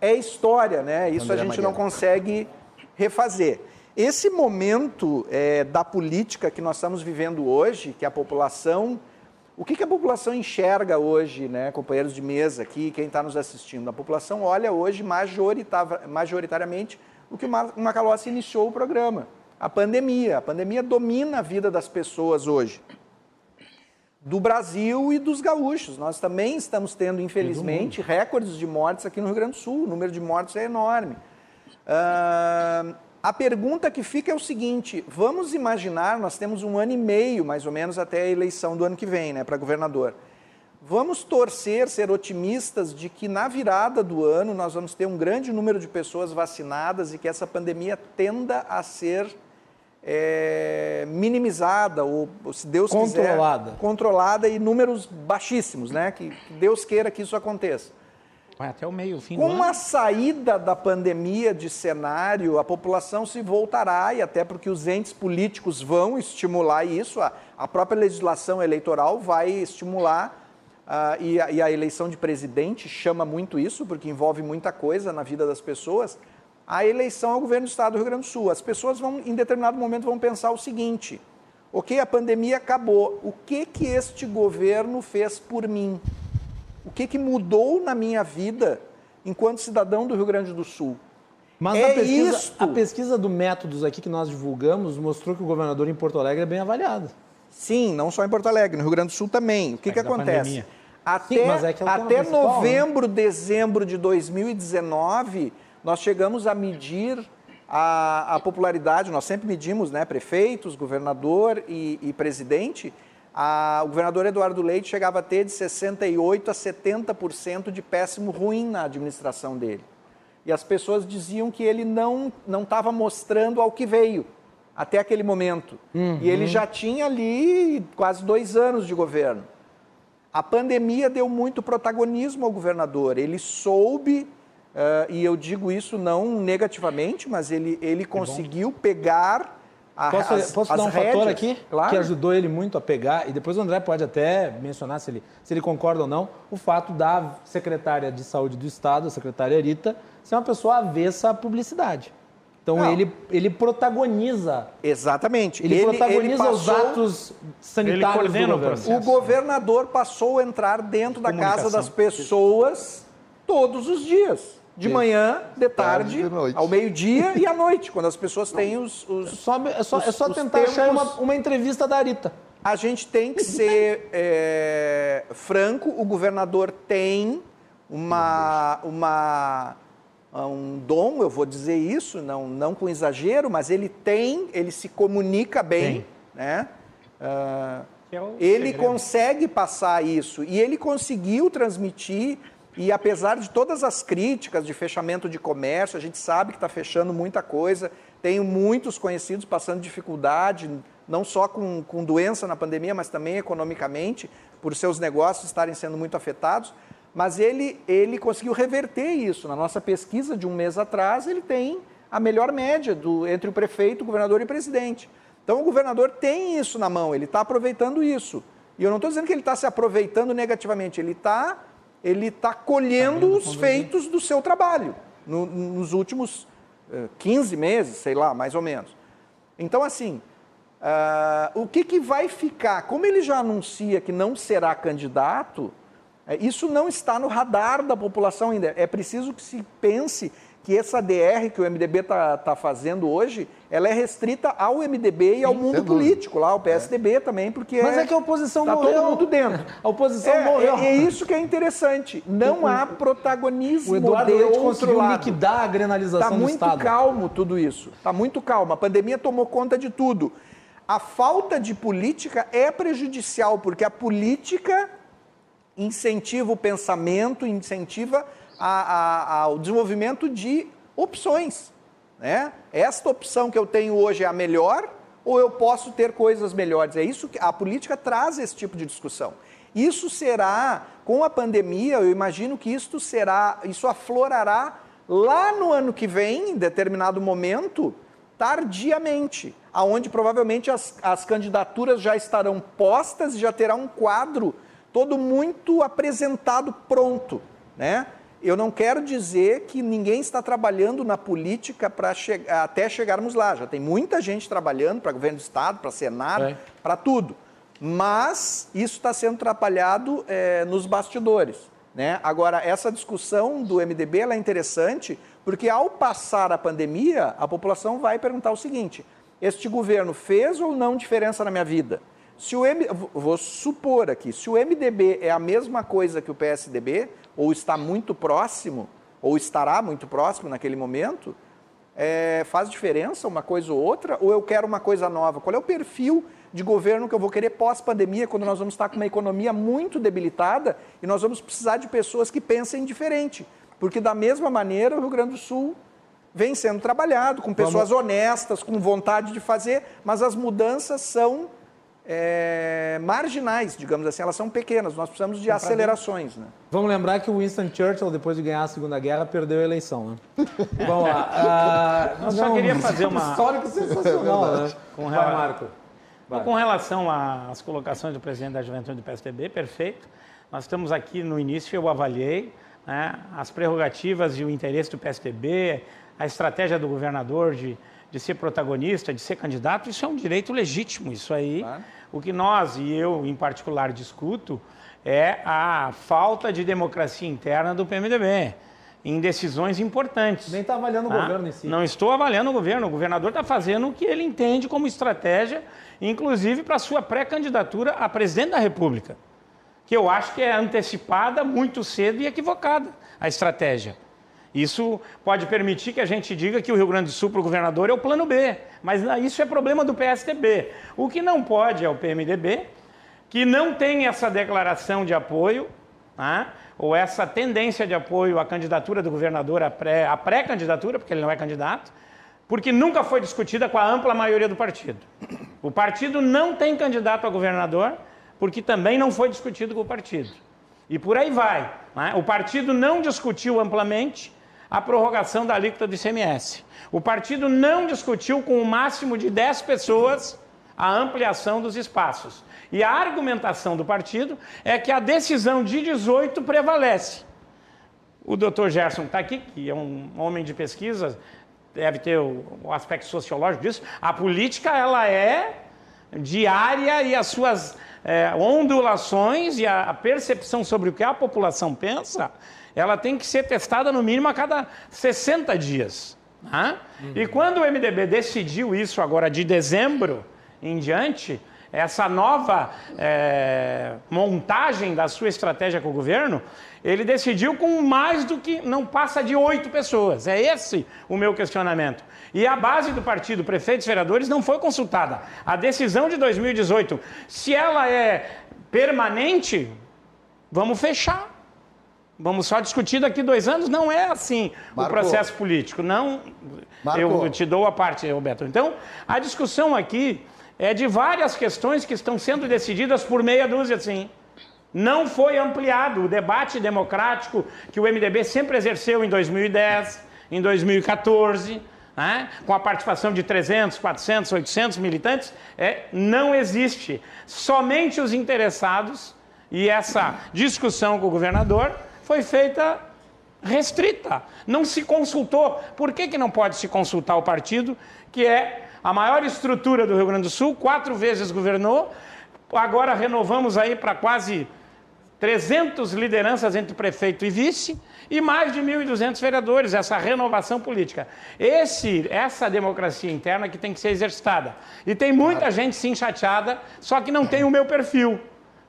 Speaker 3: é história, né? Isso a gente não consegue refazer. Esse momento eh, da política que nós estamos vivendo hoje, que a população. O que, que a população enxerga hoje, né, companheiros de mesa aqui, quem está nos assistindo? A população olha hoje majorita- majoritariamente o que o Macalossi iniciou o programa. A pandemia. A pandemia domina a vida das pessoas hoje do Brasil e dos gaúchos. Nós também estamos tendo, infelizmente, recordes de mortes aqui no Rio Grande do Sul. O número de mortes é enorme. A pergunta que fica é o seguinte: vamos imaginar, nós temos um ano e meio, mais ou menos, até a eleição do ano que vem, né, para governador. Vamos torcer, ser otimistas de que na virada do ano nós vamos ter um grande número de pessoas vacinadas e que essa pandemia tenda a ser é, minimizada ou, se Deus
Speaker 2: Controlada.
Speaker 3: quiser, controlada e números baixíssimos, né? Que Deus queira que isso aconteça.
Speaker 4: Vai até o meio, o fim
Speaker 3: Com a saída da pandemia de cenário, a população se voltará, e até porque os entes políticos vão estimular isso, a, a própria legislação eleitoral vai estimular, ah, e, a, e a eleição de presidente chama muito isso, porque envolve muita coisa na vida das pessoas, a eleição ao governo do Estado do Rio Grande do Sul. As pessoas vão, em determinado momento, vão pensar o seguinte, ok, a pandemia acabou, o que que este governo fez por mim? O que, que mudou na minha vida enquanto cidadão do Rio Grande do Sul?
Speaker 2: Mas
Speaker 3: É
Speaker 2: a, pesquisa,
Speaker 3: isto.
Speaker 2: a pesquisa do Métodos aqui que nós divulgamos mostrou que o governador em Porto Alegre é bem avaliado.
Speaker 3: Sim, não só em Porto Alegre, no Rio Grande do Sul também. O que, que acontece?
Speaker 4: pandemia.
Speaker 3: Até,
Speaker 2: Sim, é que é
Speaker 3: até
Speaker 2: né?
Speaker 3: novembro, dezembro de 2019, nós chegamos a medir a, a popularidade, nós sempre medimos, né, prefeitos, governador e, e presidente. A- o governador Eduardo Leite chegava a ter de 68% a 70% de péssimo ruim na administração dele. E as pessoas diziam que ele não não estava mostrando ao que veio até aquele momento. E ele já tinha ali quase dois anos de governo. A pandemia deu muito protagonismo ao governador. Ele soube, eh, e eu digo isso não negativamente, mas ele, ele conseguiu pegar a,
Speaker 2: Posso,
Speaker 3: as,
Speaker 2: posso
Speaker 3: as
Speaker 2: dar um
Speaker 3: rédeas.
Speaker 2: fator aqui
Speaker 3: Claro.
Speaker 2: que ajudou ele muito a pegar, e depois o André pode até mencionar se ele, se ele concorda ou não, o fato da secretária de saúde do Estado, a secretária Rita, ser uma pessoa avessa à publicidade. Então
Speaker 3: Não.
Speaker 2: ele, ele protagoniza,
Speaker 3: Exatamente.
Speaker 2: ele, protagoniza os
Speaker 3: passou-
Speaker 2: atos sanitários do
Speaker 4: o
Speaker 2: governo.
Speaker 4: processo.
Speaker 3: O governador passou a entrar dentro da casa das pessoas todos os dias. De manhã, de tarde,
Speaker 5: Tarde, de noite.
Speaker 3: ao meio-dia e à noite, quando as pessoas têm os. os-
Speaker 2: Só- é só,
Speaker 3: os-
Speaker 2: é só
Speaker 3: os
Speaker 2: tentar achar uma, uma entrevista da Rita.
Speaker 3: A gente tem que ser é, franco, o governador tem uma, uma, um dom, eu vou dizer isso, não, não com exagero, mas ele tem, ele se comunica bem,
Speaker 4: Tem.
Speaker 3: né? Ah,
Speaker 4: Que é
Speaker 3: ele
Speaker 4: segredo.
Speaker 3: consegue passar isso e ele conseguiu transmitir e apesar de todas as críticas de fechamento de comércio, a gente sabe que está fechando muita coisa, tenho muitos conhecidos passando dificuldade, não só com, com doença na pandemia, mas também economicamente, por seus negócios estarem sendo muito afetados. Mas ele, ele conseguiu reverter isso. Na nossa pesquisa de um mês atrás, ele tem a melhor média do, entre o prefeito, o governador e o presidente. Então o governador tem isso na mão, ele está aproveitando isso. E eu não estou dizendo que ele está se aproveitando negativamente, ele está ele tá colhendo os feitos do seu trabalho no, nos últimos uh, eh, 15 meses, sei lá, mais ou menos. Então, assim, uh, o que, que vai ficar? Como ele já anuncia que não será candidato, uh, isso não está no radar da população ainda. É preciso que se pense que essa DR que o MDB está tá fazendo hoje, ela é restrita ao MDB e ao Sim, mundo político, lá, ao PSDB é. também, porque
Speaker 2: Mas
Speaker 3: é,
Speaker 2: é que a oposição
Speaker 3: tá
Speaker 2: morreu.
Speaker 3: todo mundo dentro.
Speaker 2: A oposição
Speaker 3: é,
Speaker 2: morreu.
Speaker 3: É, é, isso que é interessante. Não há protagonismo
Speaker 2: o Eduardo Leite
Speaker 3: conseguiu
Speaker 2: liquidar a grenalização
Speaker 3: tá
Speaker 2: do Estado.
Speaker 3: Está muito calmo tudo isso. Está muito calmo. A pandemia tomou conta de tudo. A falta de política é prejudicial, porque a política incentiva o pensamento, incentiva a, a, ao desenvolvimento de opções. Né? Esta opção que eu tenho hoje é a melhor ou eu posso ter coisas melhores? É isso que a política traz esse tipo de discussão. Isso será, com a pandemia, eu imagino que isso será, isso aflorará lá no ano que vem, em determinado momento, tardiamente, aonde provavelmente as, as candidaturas já estarão postas e já terá um quadro todo muito apresentado pronto, né? Eu não quero dizer que ninguém está trabalhando na política para che até chegarmos lá. Já tem muita gente trabalhando para governo do Estado, para Senado, é. para tudo. Mas isso está sendo trabalhado é, nos bastidores. Né? Agora, essa discussão do MDB é interessante porque, ao passar a pandemia, a população vai perguntar o seguinte: este governo fez ou não diferença na minha vida? Se o M... Vou supor aqui, se o MDB é a mesma coisa que o PSDB, ou está muito próximo, ou estará muito próximo naquele momento, é, faz diferença uma coisa ou outra, ou eu quero uma coisa nova? Qual é o perfil de governo que eu vou querer pós-pandemia, quando nós vamos estar com uma economia muito debilitada e nós vamos precisar de pessoas que pensem diferente? Porque, da mesma maneira, o Rio Grande do Sul vem sendo trabalhado com pessoas vamos... honestas, com vontade de fazer, mas as mudanças são é, marginais, digamos assim, elas são pequenas, nós precisamos de acelerações. Né?
Speaker 2: Vamos lembrar que o Winston Churchill, depois de ganhar a Segunda Guerra, perdeu a eleição. Né? Vamos lá.
Speaker 4: Uh, eu só queria fazer uma...
Speaker 2: Histórico sensacional, né?
Speaker 4: Com, Vai, Marco. Vai. Com relação às colocações do presidente da Juventude do PSDB, perfeito. Nós estamos aqui no início, eu avaliei né, as prerrogativas e o interesse do PSDB, a estratégia do governador de de ser protagonista, de ser candidato, isso é um direito legítimo. Isso aí, claro. o que nós e eu em particular discuto é a falta de democracia interna do PMDB em decisões importantes.
Speaker 2: Nem está avaliando o ah, governo em si.
Speaker 4: Não estou avaliando o governo. O governador está fazendo o que ele entende como estratégia, inclusive para sua pré-candidatura a presidente da República, que eu acho que é antecipada muito cedo e equivocada a estratégia. Isso pode permitir que a gente diga que o Rio Grande do Sul para o governador é o plano B, mas isso é problema do PSDB. O que não pode é o PMDB, que não tem essa declaração de apoio, né, ou essa tendência de apoio à candidatura do governador, à pré-candidatura, pré porque ele não é candidato, porque nunca foi discutida com a ampla maioria do partido. O partido não tem candidato a governador, porque também não foi discutido com o partido. E por aí vai. Né? O partido não discutiu amplamente a prorrogação da alíquota do ICMS. O partido não discutiu com o máximo de 10 pessoas a ampliação dos espaços. E a argumentação do partido é que a decisão de 18 prevalece. O doutor Gerson está aqui, que é um homem de pesquisa, deve ter o, aspecto sociológico disso. A política ela é diária e as suas é, ondulações e a percepção sobre o que a população pensa ela tem que ser testada no mínimo a cada 60 dias. Né? Uhum. E quando o MDB decidiu isso agora de dezembro em diante, essa nova é, montagem da sua estratégia com o governo, ele decidiu com mais do que não passa de oito pessoas. É esse o meu questionamento. E a base do partido, prefeitos e vereadores, não foi consultada. A decisão de 2018, se ela é permanente, vamos fechar. Vamos só discutir daqui dois anos? Não é assim
Speaker 5: Marco.
Speaker 4: o processo político. Não.
Speaker 5: Marco.
Speaker 4: Eu te dou a parte, Roberto. Então, a discussão aqui é de várias questões que estão sendo decididas por meia dúzia, sim. Não foi ampliado o debate democrático que o MDB sempre exerceu em 2010, em 2014, né? com a participação de 300, 400, 800 militantes, é, não existe. Somente os interessados e essa discussão com o governador foi feita restrita. Não se consultou. Por que, que não pode se consultar o partido, que é a maior estrutura do Rio Grande do Sul, quatro vezes governou, agora renovamos aí para quase 300 lideranças entre prefeito e vice e mais de 1.200 vereadores, essa renovação política. Esse, essa democracia interna que tem que ser exercitada. E tem muita gente sim chateada, só que não tem o meu perfil,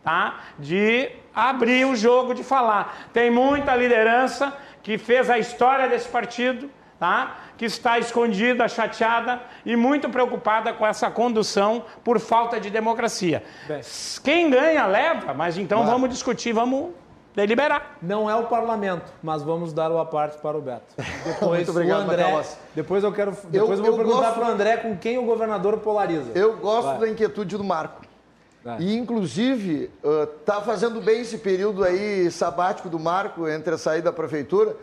Speaker 4: tá? De abrir o jogo, de falar. Tem muita liderança que fez a história desse partido, tá? que está escondida, chateada e muito preocupada com essa condução por falta de democracia.
Speaker 2: Bem.
Speaker 4: Quem ganha, leva, mas então
Speaker 5: Claro.
Speaker 4: vamos discutir, vamos deliberar.
Speaker 2: Não é o parlamento, mas vamos dar o aparte para o Beto. Depois
Speaker 5: Muito obrigado,
Speaker 2: o André. Depois eu quero. Depois eu,
Speaker 5: eu
Speaker 2: vou perguntar
Speaker 5: gosto-
Speaker 2: para o André com quem o governador polariza.
Speaker 5: Eu gosto
Speaker 2: Vai.
Speaker 5: da inquietude do Marco.
Speaker 2: Vai.
Speaker 5: E, inclusive, está fazendo bem esse período aí sabático do Marco entre a saída da prefeitura,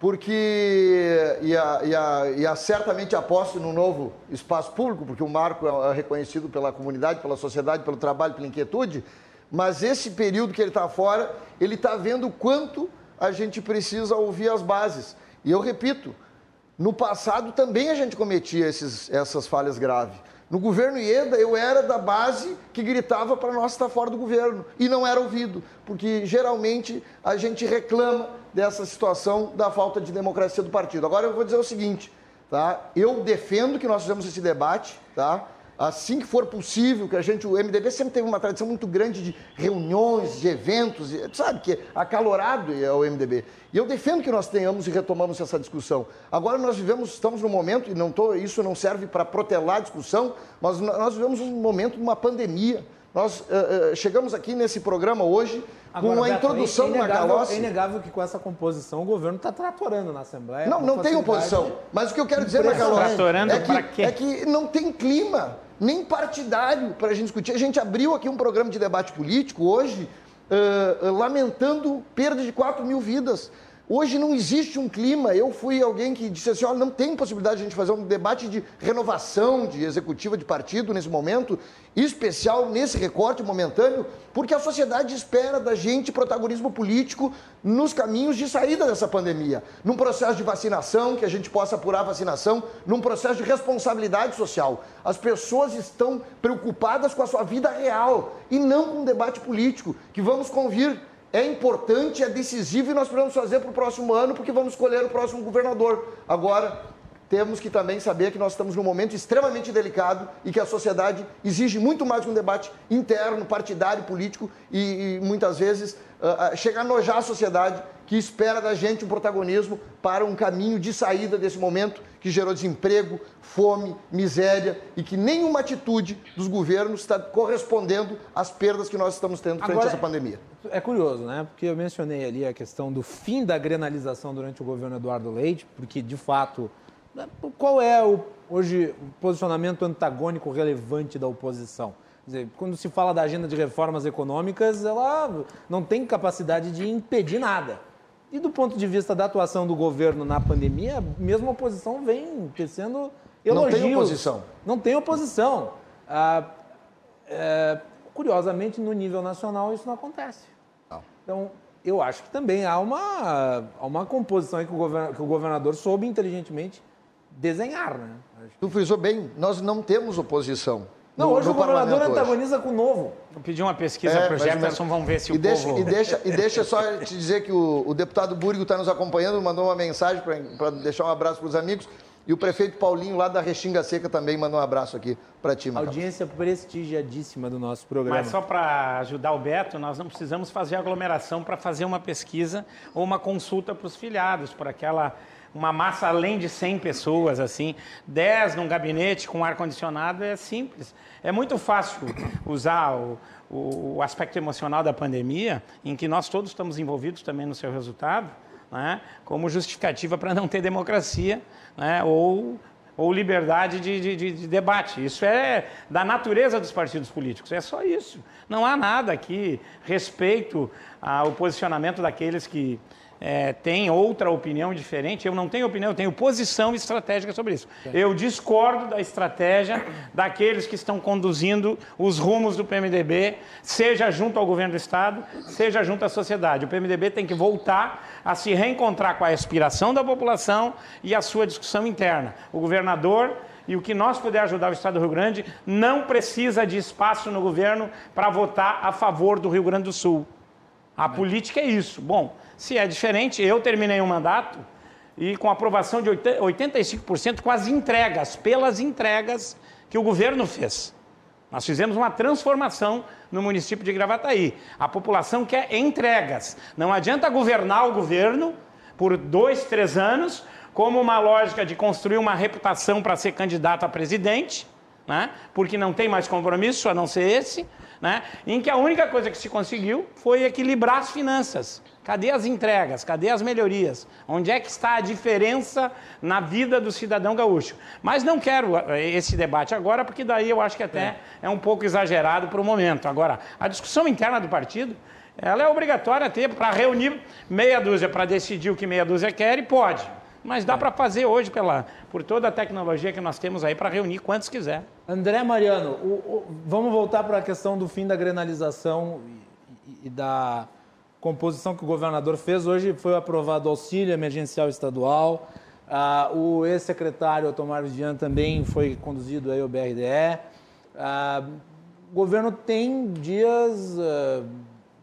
Speaker 5: porque e, a, e, a, e a certamente aposto no novo espaço público, porque o Marco é reconhecido pela comunidade, pela sociedade, pelo trabalho, pela inquietude, mas esse período que ele está fora, ele está vendo quanto a gente precisa ouvir as bases. E eu repito, no passado também a gente cometia esses, essas falhas graves. No governo Ieda, eu era da base que gritava para nós estar fora do governo e não era ouvido, porque geralmente a gente reclama dessa situação da falta de democracia do partido. Agora eu vou dizer o seguinte, tá? Eu defendo que nós fizemos esse debate, tá? Assim que for possível, que a gente, o MDB sempre teve uma tradição muito grande de reuniões, de eventos, sabe que acalorado é o MDB. E eu defendo que nós tenhamos e retomamos essa discussão. Agora nós vivemos, estamos num momento, e não tô, isso não serve para protelar a discussão, mas nós vivemos um momento de uma pandemia. Nós eh, eh, chegamos aqui nesse programa hoje com a
Speaker 2: Beto,
Speaker 5: introdução
Speaker 2: é
Speaker 5: do
Speaker 2: inegável,
Speaker 5: Macalossi.
Speaker 2: É inegável que com essa composição o governo está tratorando na Assembleia.
Speaker 5: Não, não tem oposição. Mas o que eu quero dizer. Macalossi,
Speaker 4: Tratorando
Speaker 5: é que, é que não tem clima, nem partidário, para a gente discutir. A gente abriu aqui um programa de debate político hoje, ãh, lamentando perda de 4 mil vidas. Hoje não existe um clima. Eu fui alguém que disse assim: olha, não tem possibilidade de a gente fazer um debate de renovação de executiva de partido nesse momento, especial nesse recorte momentâneo, porque a sociedade espera da gente protagonismo político nos caminhos de saída dessa pandemia. Num processo de vacinação, que a gente possa apurar a vacinação, num processo de responsabilidade social. As pessoas estão preocupadas com a sua vida real e não com um debate político, que vamos convir é importante, é decisivo e nós precisamos fazer para o próximo ano, porque vamos escolher o próximo governador. Agora, temos que também saber que nós estamos num momento extremamente delicado e que a sociedade exige muito mais um debate interno, partidário, político e, e muitas vezes ah, chega a nojar a sociedade que espera da gente um protagonismo para um caminho de saída desse momento que gerou desemprego, fome, miséria e que nenhuma atitude dos governos está correspondendo às perdas que nós estamos tendo frente
Speaker 2: Agora,
Speaker 5: a essa pandemia.
Speaker 2: É curioso, né? Porque eu mencionei ali a questão do fim da grenalização durante o governo Eduardo Leite, porque de fato, né, qual é o, hoje o posicionamento antagônico relevante da oposição? Quando se fala da agenda de reformas econômicas, ela não tem capacidade de impedir nada. E do ponto de vista da atuação do governo na pandemia, mesmo a oposição vem tecendo
Speaker 5: Não tem
Speaker 2: elogios.
Speaker 5: oposição.
Speaker 2: Não tem oposição. Ah, é, curiosamente, no nível nacional, isso não acontece. Então, eu acho que também há uma, uma composição que o, govern, que o governador soube inteligentemente desenhar, né? Acho-
Speaker 5: Tu frisou bem, nós não temos oposição.
Speaker 2: Não,
Speaker 5: no-
Speaker 2: hoje
Speaker 5: no
Speaker 2: o governador
Speaker 5: parlamento hoje.
Speaker 2: antagoniza com o novo.
Speaker 4: Vou pedir uma pesquisa
Speaker 5: É,
Speaker 4: para o. Jefferson, vamos ver se
Speaker 5: e
Speaker 4: o
Speaker 5: deixa,
Speaker 4: povo...
Speaker 5: E deixa, e deixa só te dizer que o, o deputado Búrigo está nos acompanhando, mandou uma mensagem para deixar um abraço para os amigos. E o prefeito Paulinho, lá da Restinga Seca, também manda um abraço aqui para ti, Macalossi.
Speaker 2: Audiência prestigiadíssima do nosso programa.
Speaker 4: Mas só para ajudar o Beto, nós não precisamos fazer aglomeração para fazer uma pesquisa ou uma consulta para os filiados, para aquela uma massa além de 100 pessoas, assim, 10 num gabinete com ar-condicionado é simples. É muito fácil usar o, o, o, aspecto emocional da pandemia, em que nós todos estamos envolvidos também no seu resultado, né, como justificativa para não ter democracia né, ou, ou liberdade de, de, de, debate. Isso é da natureza dos partidos políticos, é só isso. Não há nada aqui respeito ao posicionamento daqueles que é, tem outra opinião diferente. Eu não tenho opinião, eu tenho posição estratégica sobre isso. Eu discordo da estratégia daqueles que estão conduzindo os rumos do PMDB, seja junto ao governo do Estado, seja junto à sociedade. O PMDB tem que voltar a se reencontrar com a aspiração da população e a sua discussão interna. O governador e o que nós puder ajudar o Estado do Rio Grande não precisa de espaço no governo para votar a favor do Rio Grande do Sul. A política é isso. Bom, se é diferente, eu terminei um mandato e com aprovação de 85% com as entregas, pelas entregas que o governo fez. Nós fizemos uma transformação no município de Gravataí. A população quer entregas. Não adianta governar o governo por dois, três anos, como uma lógica de construir uma reputação para ser candidato a presidente, né? porque não tem mais compromisso a não ser esse, né? em que a única coisa que se conseguiu foi equilibrar as finanças. Cadê as entregas? Cadê as melhorias? Onde é que está a diferença na vida do cidadão gaúcho? Mas não quero eh, esse debate agora, porque daí eu acho que até é, é um pouco exagerado para o momento. Agora, a discussão interna do partido, ela é obrigatória ter para reunir meia dúzia para decidir o que meia dúzia quer e pode. Mas dá é. para fazer hoje pela, por toda a tecnologia que nós temos aí para reunir quantos quiser.
Speaker 2: André Mariano, o, o, vamos voltar para a questão do fim da grenalização e, e, e da composição que o governador fez. Hoje foi aprovado o auxílio emergencial estadual. Ah, o ex-secretário Otomar Vidian também foi conduzido aí ao BRDE. Ah, o governo tem dias ah,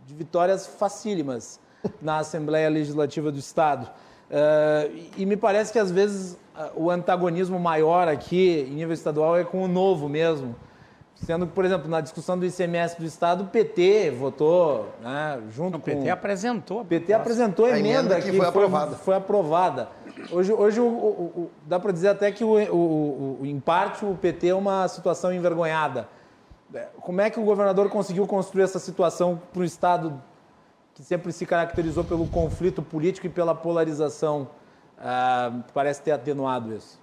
Speaker 2: de vitórias facílimas na Assembleia Legislativa do Estado. Ah, e me parece que às vezes o antagonismo maior aqui, em nível estadual, é com o novo mesmo. Sendo que, por exemplo, na discussão do ICMS do Estado, o PT votou né, junto
Speaker 4: o
Speaker 2: PT com...
Speaker 4: O PT apresentou.
Speaker 2: O PT Nossa. apresentou a emenda, a emenda que, que, foi, aprovada. Foi aprovada. Hoje, hoje o, o, o, dá para dizer até que, o, em parte, o PT é uma situação envergonhada. É, como é que o governador conseguiu construir essa situação para um Estado que sempre se caracterizou pelo conflito político e pela polarização? Ah, parece ter atenuado isso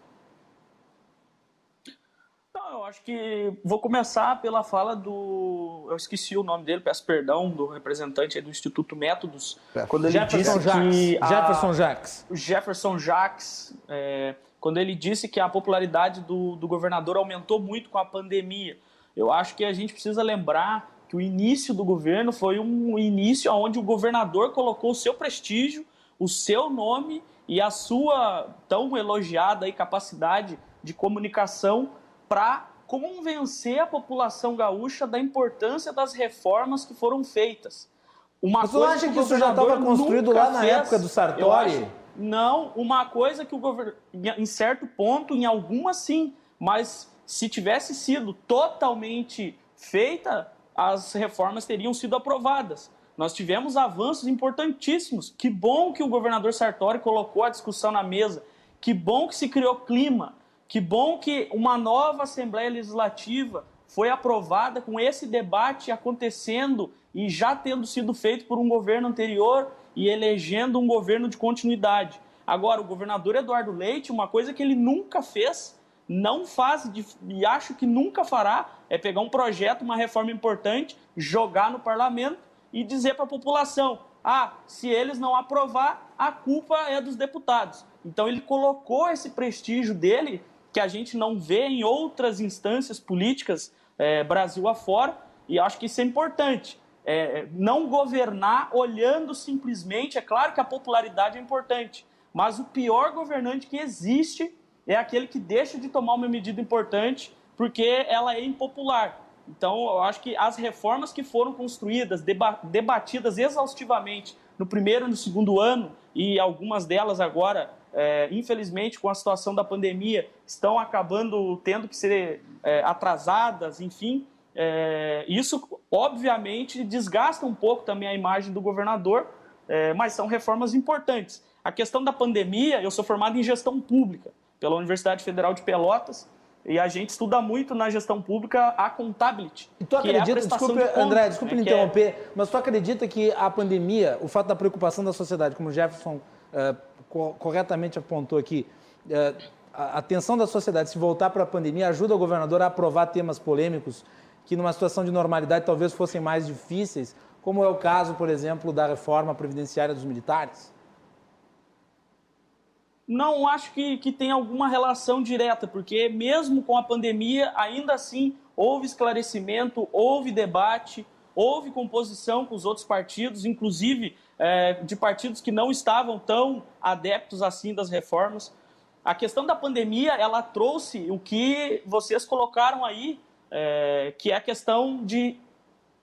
Speaker 6: eu acho que vou começar pela fala do. Eu esqueci o nome dele, peço perdão, do representante do Instituto Métodos.
Speaker 2: Quando ele Jefferson disse Jacques. que. A...
Speaker 6: Jefferson Jacques. Jefferson Jacques, é... quando ele disse que a popularidade do, do governador aumentou muito com a pandemia. Eu acho que a gente precisa lembrar que o início do governo foi um início onde o governador colocou o seu prestígio, o seu nome e a sua tão elogiada capacidade de comunicação para convencer a população gaúcha da importância das reformas que foram feitas.
Speaker 2: Uma Mas coisa acha que, que isso já estava construído lá na fez, época do Sartori? Acho,
Speaker 6: não, uma coisa que o governo, em certo ponto, em algumas sim, mas se tivesse sido totalmente feita, as reformas teriam sido aprovadas. Nós tivemos avanços importantíssimos. Que bom que o governador Sartori colocou a discussão na mesa. Que bom que se criou clima. Que bom que uma nova Assembleia Legislativa foi aprovada com esse debate acontecendo e já tendo sido feito por um governo anterior e elegendo um governo de continuidade. Agora, o governador Eduardo Leite, uma coisa que ele nunca fez, não faz e acho que nunca fará, é pegar um projeto, uma reforma importante, jogar no parlamento e dizer para a população: ah, se eles não aprovar, a culpa é dos deputados. Então ele colocou esse prestígio dele que a gente não vê em outras instâncias políticas é, Brasil afora, e acho que isso é importante. É, não governar olhando simplesmente, é claro que a popularidade é importante, mas o pior governante que existe é aquele que deixa de tomar uma medida importante porque ela é impopular. Então, eu acho que as reformas que foram construídas, debatidas exaustivamente no primeiro e no segundo ano, e algumas delas agora é, infelizmente, com a situação da pandemia, estão acabando tendo que ser é, atrasadas, enfim. É, isso, obviamente, desgasta um pouco também a imagem do governador, é, mas são reformas importantes. A questão da pandemia, eu sou formado em gestão pública pela Universidade Federal de Pelotas, e a gente estuda muito na gestão pública a contability.
Speaker 2: E tu acredita, é desculpe, de André, desculpe né, interromper, é... mas tu acredita que a pandemia, o fato da preocupação da sociedade, como o Jefferson uh, corretamente apontou aqui, uh, a atenção da sociedade se voltar para a pandemia ajuda o governador a aprovar temas polêmicos que numa situação de normalidade talvez fossem mais difíceis, como é o caso, por exemplo, da reforma previdenciária dos militares?
Speaker 6: Não acho que, que tem alguma relação direta, porque mesmo com a pandemia, ainda assim houve esclarecimento, houve debate, houve composição com os outros partidos, inclusive é, de partidos que não estavam tão adeptos assim das reformas. A questão da pandemia, ela trouxe o que vocês colocaram aí, é, que é a questão de,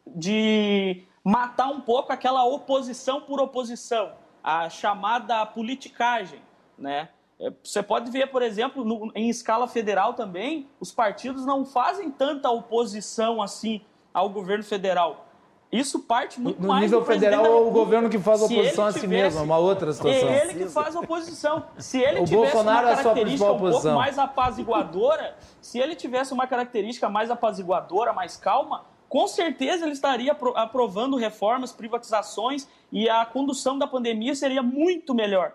Speaker 6: de matar um pouco aquela oposição por oposição, a chamada politicagem né? É, você pode ver, por exemplo, no, em escala federal também, os partidos não fazem tanta oposição assim ao governo federal. Isso parte muito
Speaker 2: no
Speaker 6: mais
Speaker 2: nível federal é o governo que faz oposição a si mesmo, é uma outra situação.
Speaker 6: É ele que faz oposição. Se ele o tivesse Bolsonaro uma característica é um pouco mais apaziguadora, se ele tivesse uma característica mais apaziguadora, mais calma, com certeza ele estaria aprovando reformas, privatizações e a condução da pandemia seria muito melhor.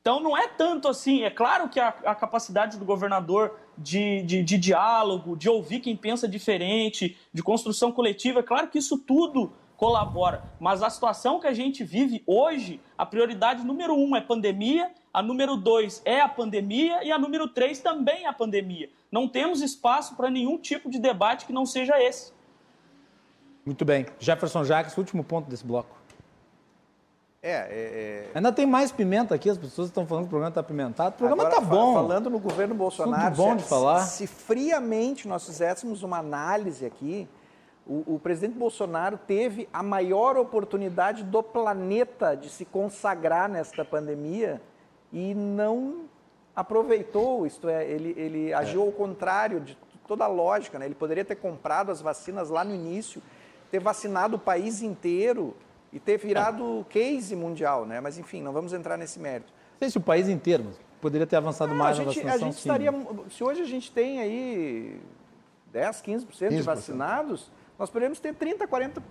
Speaker 6: Então não é tanto assim, é claro que a, a capacidade do governador de, de, de, diálogo, de ouvir quem pensa diferente, de construção coletiva, é claro que isso tudo colabora. Mas a situação que a gente vive hoje, a prioridade número um é pandemia, a número dois é a pandemia e a número três também é a pandemia. Não temos espaço para nenhum tipo de debate que não seja esse.
Speaker 2: Muito bem. Jefferson Jacques, último ponto desse bloco.
Speaker 3: É, é, é,
Speaker 2: Ainda tem mais pimenta aqui, as pessoas estão falando que o programa está apimentado. O programa está bom.
Speaker 3: Falando no governo Bolsonaro,
Speaker 2: bom de falar.
Speaker 3: Se, se, friamente nós fizéssemos uma análise aqui, o, o, presidente Bolsonaro teve a maior oportunidade do planeta de se consagrar nesta pandemia e não aproveitou, isto é, ele, ele agiu ao contrário de toda a lógica. Né? Ele poderia ter comprado as vacinas lá no início, ter vacinado o país inteiro e ter virado case mundial, né? Mas enfim, não vamos entrar nesse mérito.
Speaker 2: Não sei se o país inteiro poderia ter avançado mais
Speaker 3: a gente,
Speaker 2: na vacinação.
Speaker 3: A gente estaria, se hoje a gente tem aí 10, 15%, 15%. de vacinados, nós poderíamos ter 30, 40,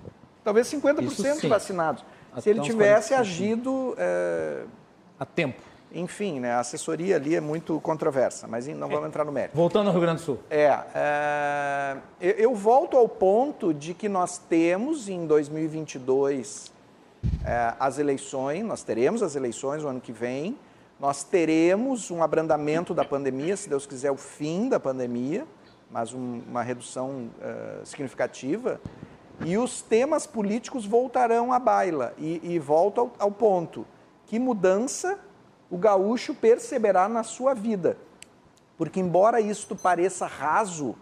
Speaker 3: talvez 50% de vacinados. Até se ele tivesse agido é...
Speaker 2: a tempo.
Speaker 3: Enfim, né, a assessoria ali é muito controversa, mas não vamos entrar no mérito.
Speaker 2: Voltando ao Rio Grande do Sul.
Speaker 3: É, é eu volto ao ponto de que nós temos em 2022 é, as eleições, nós teremos as eleições no ano que vem, nós teremos um abrandamento da pandemia, se Deus quiser, o fim da pandemia, mas um, uma redução uh, significativa, e os temas políticos voltarão à baila. E, e volto ao, ao ponto: que mudança o gaúcho perceberá na sua vida. Porque, embora isto pareça raso,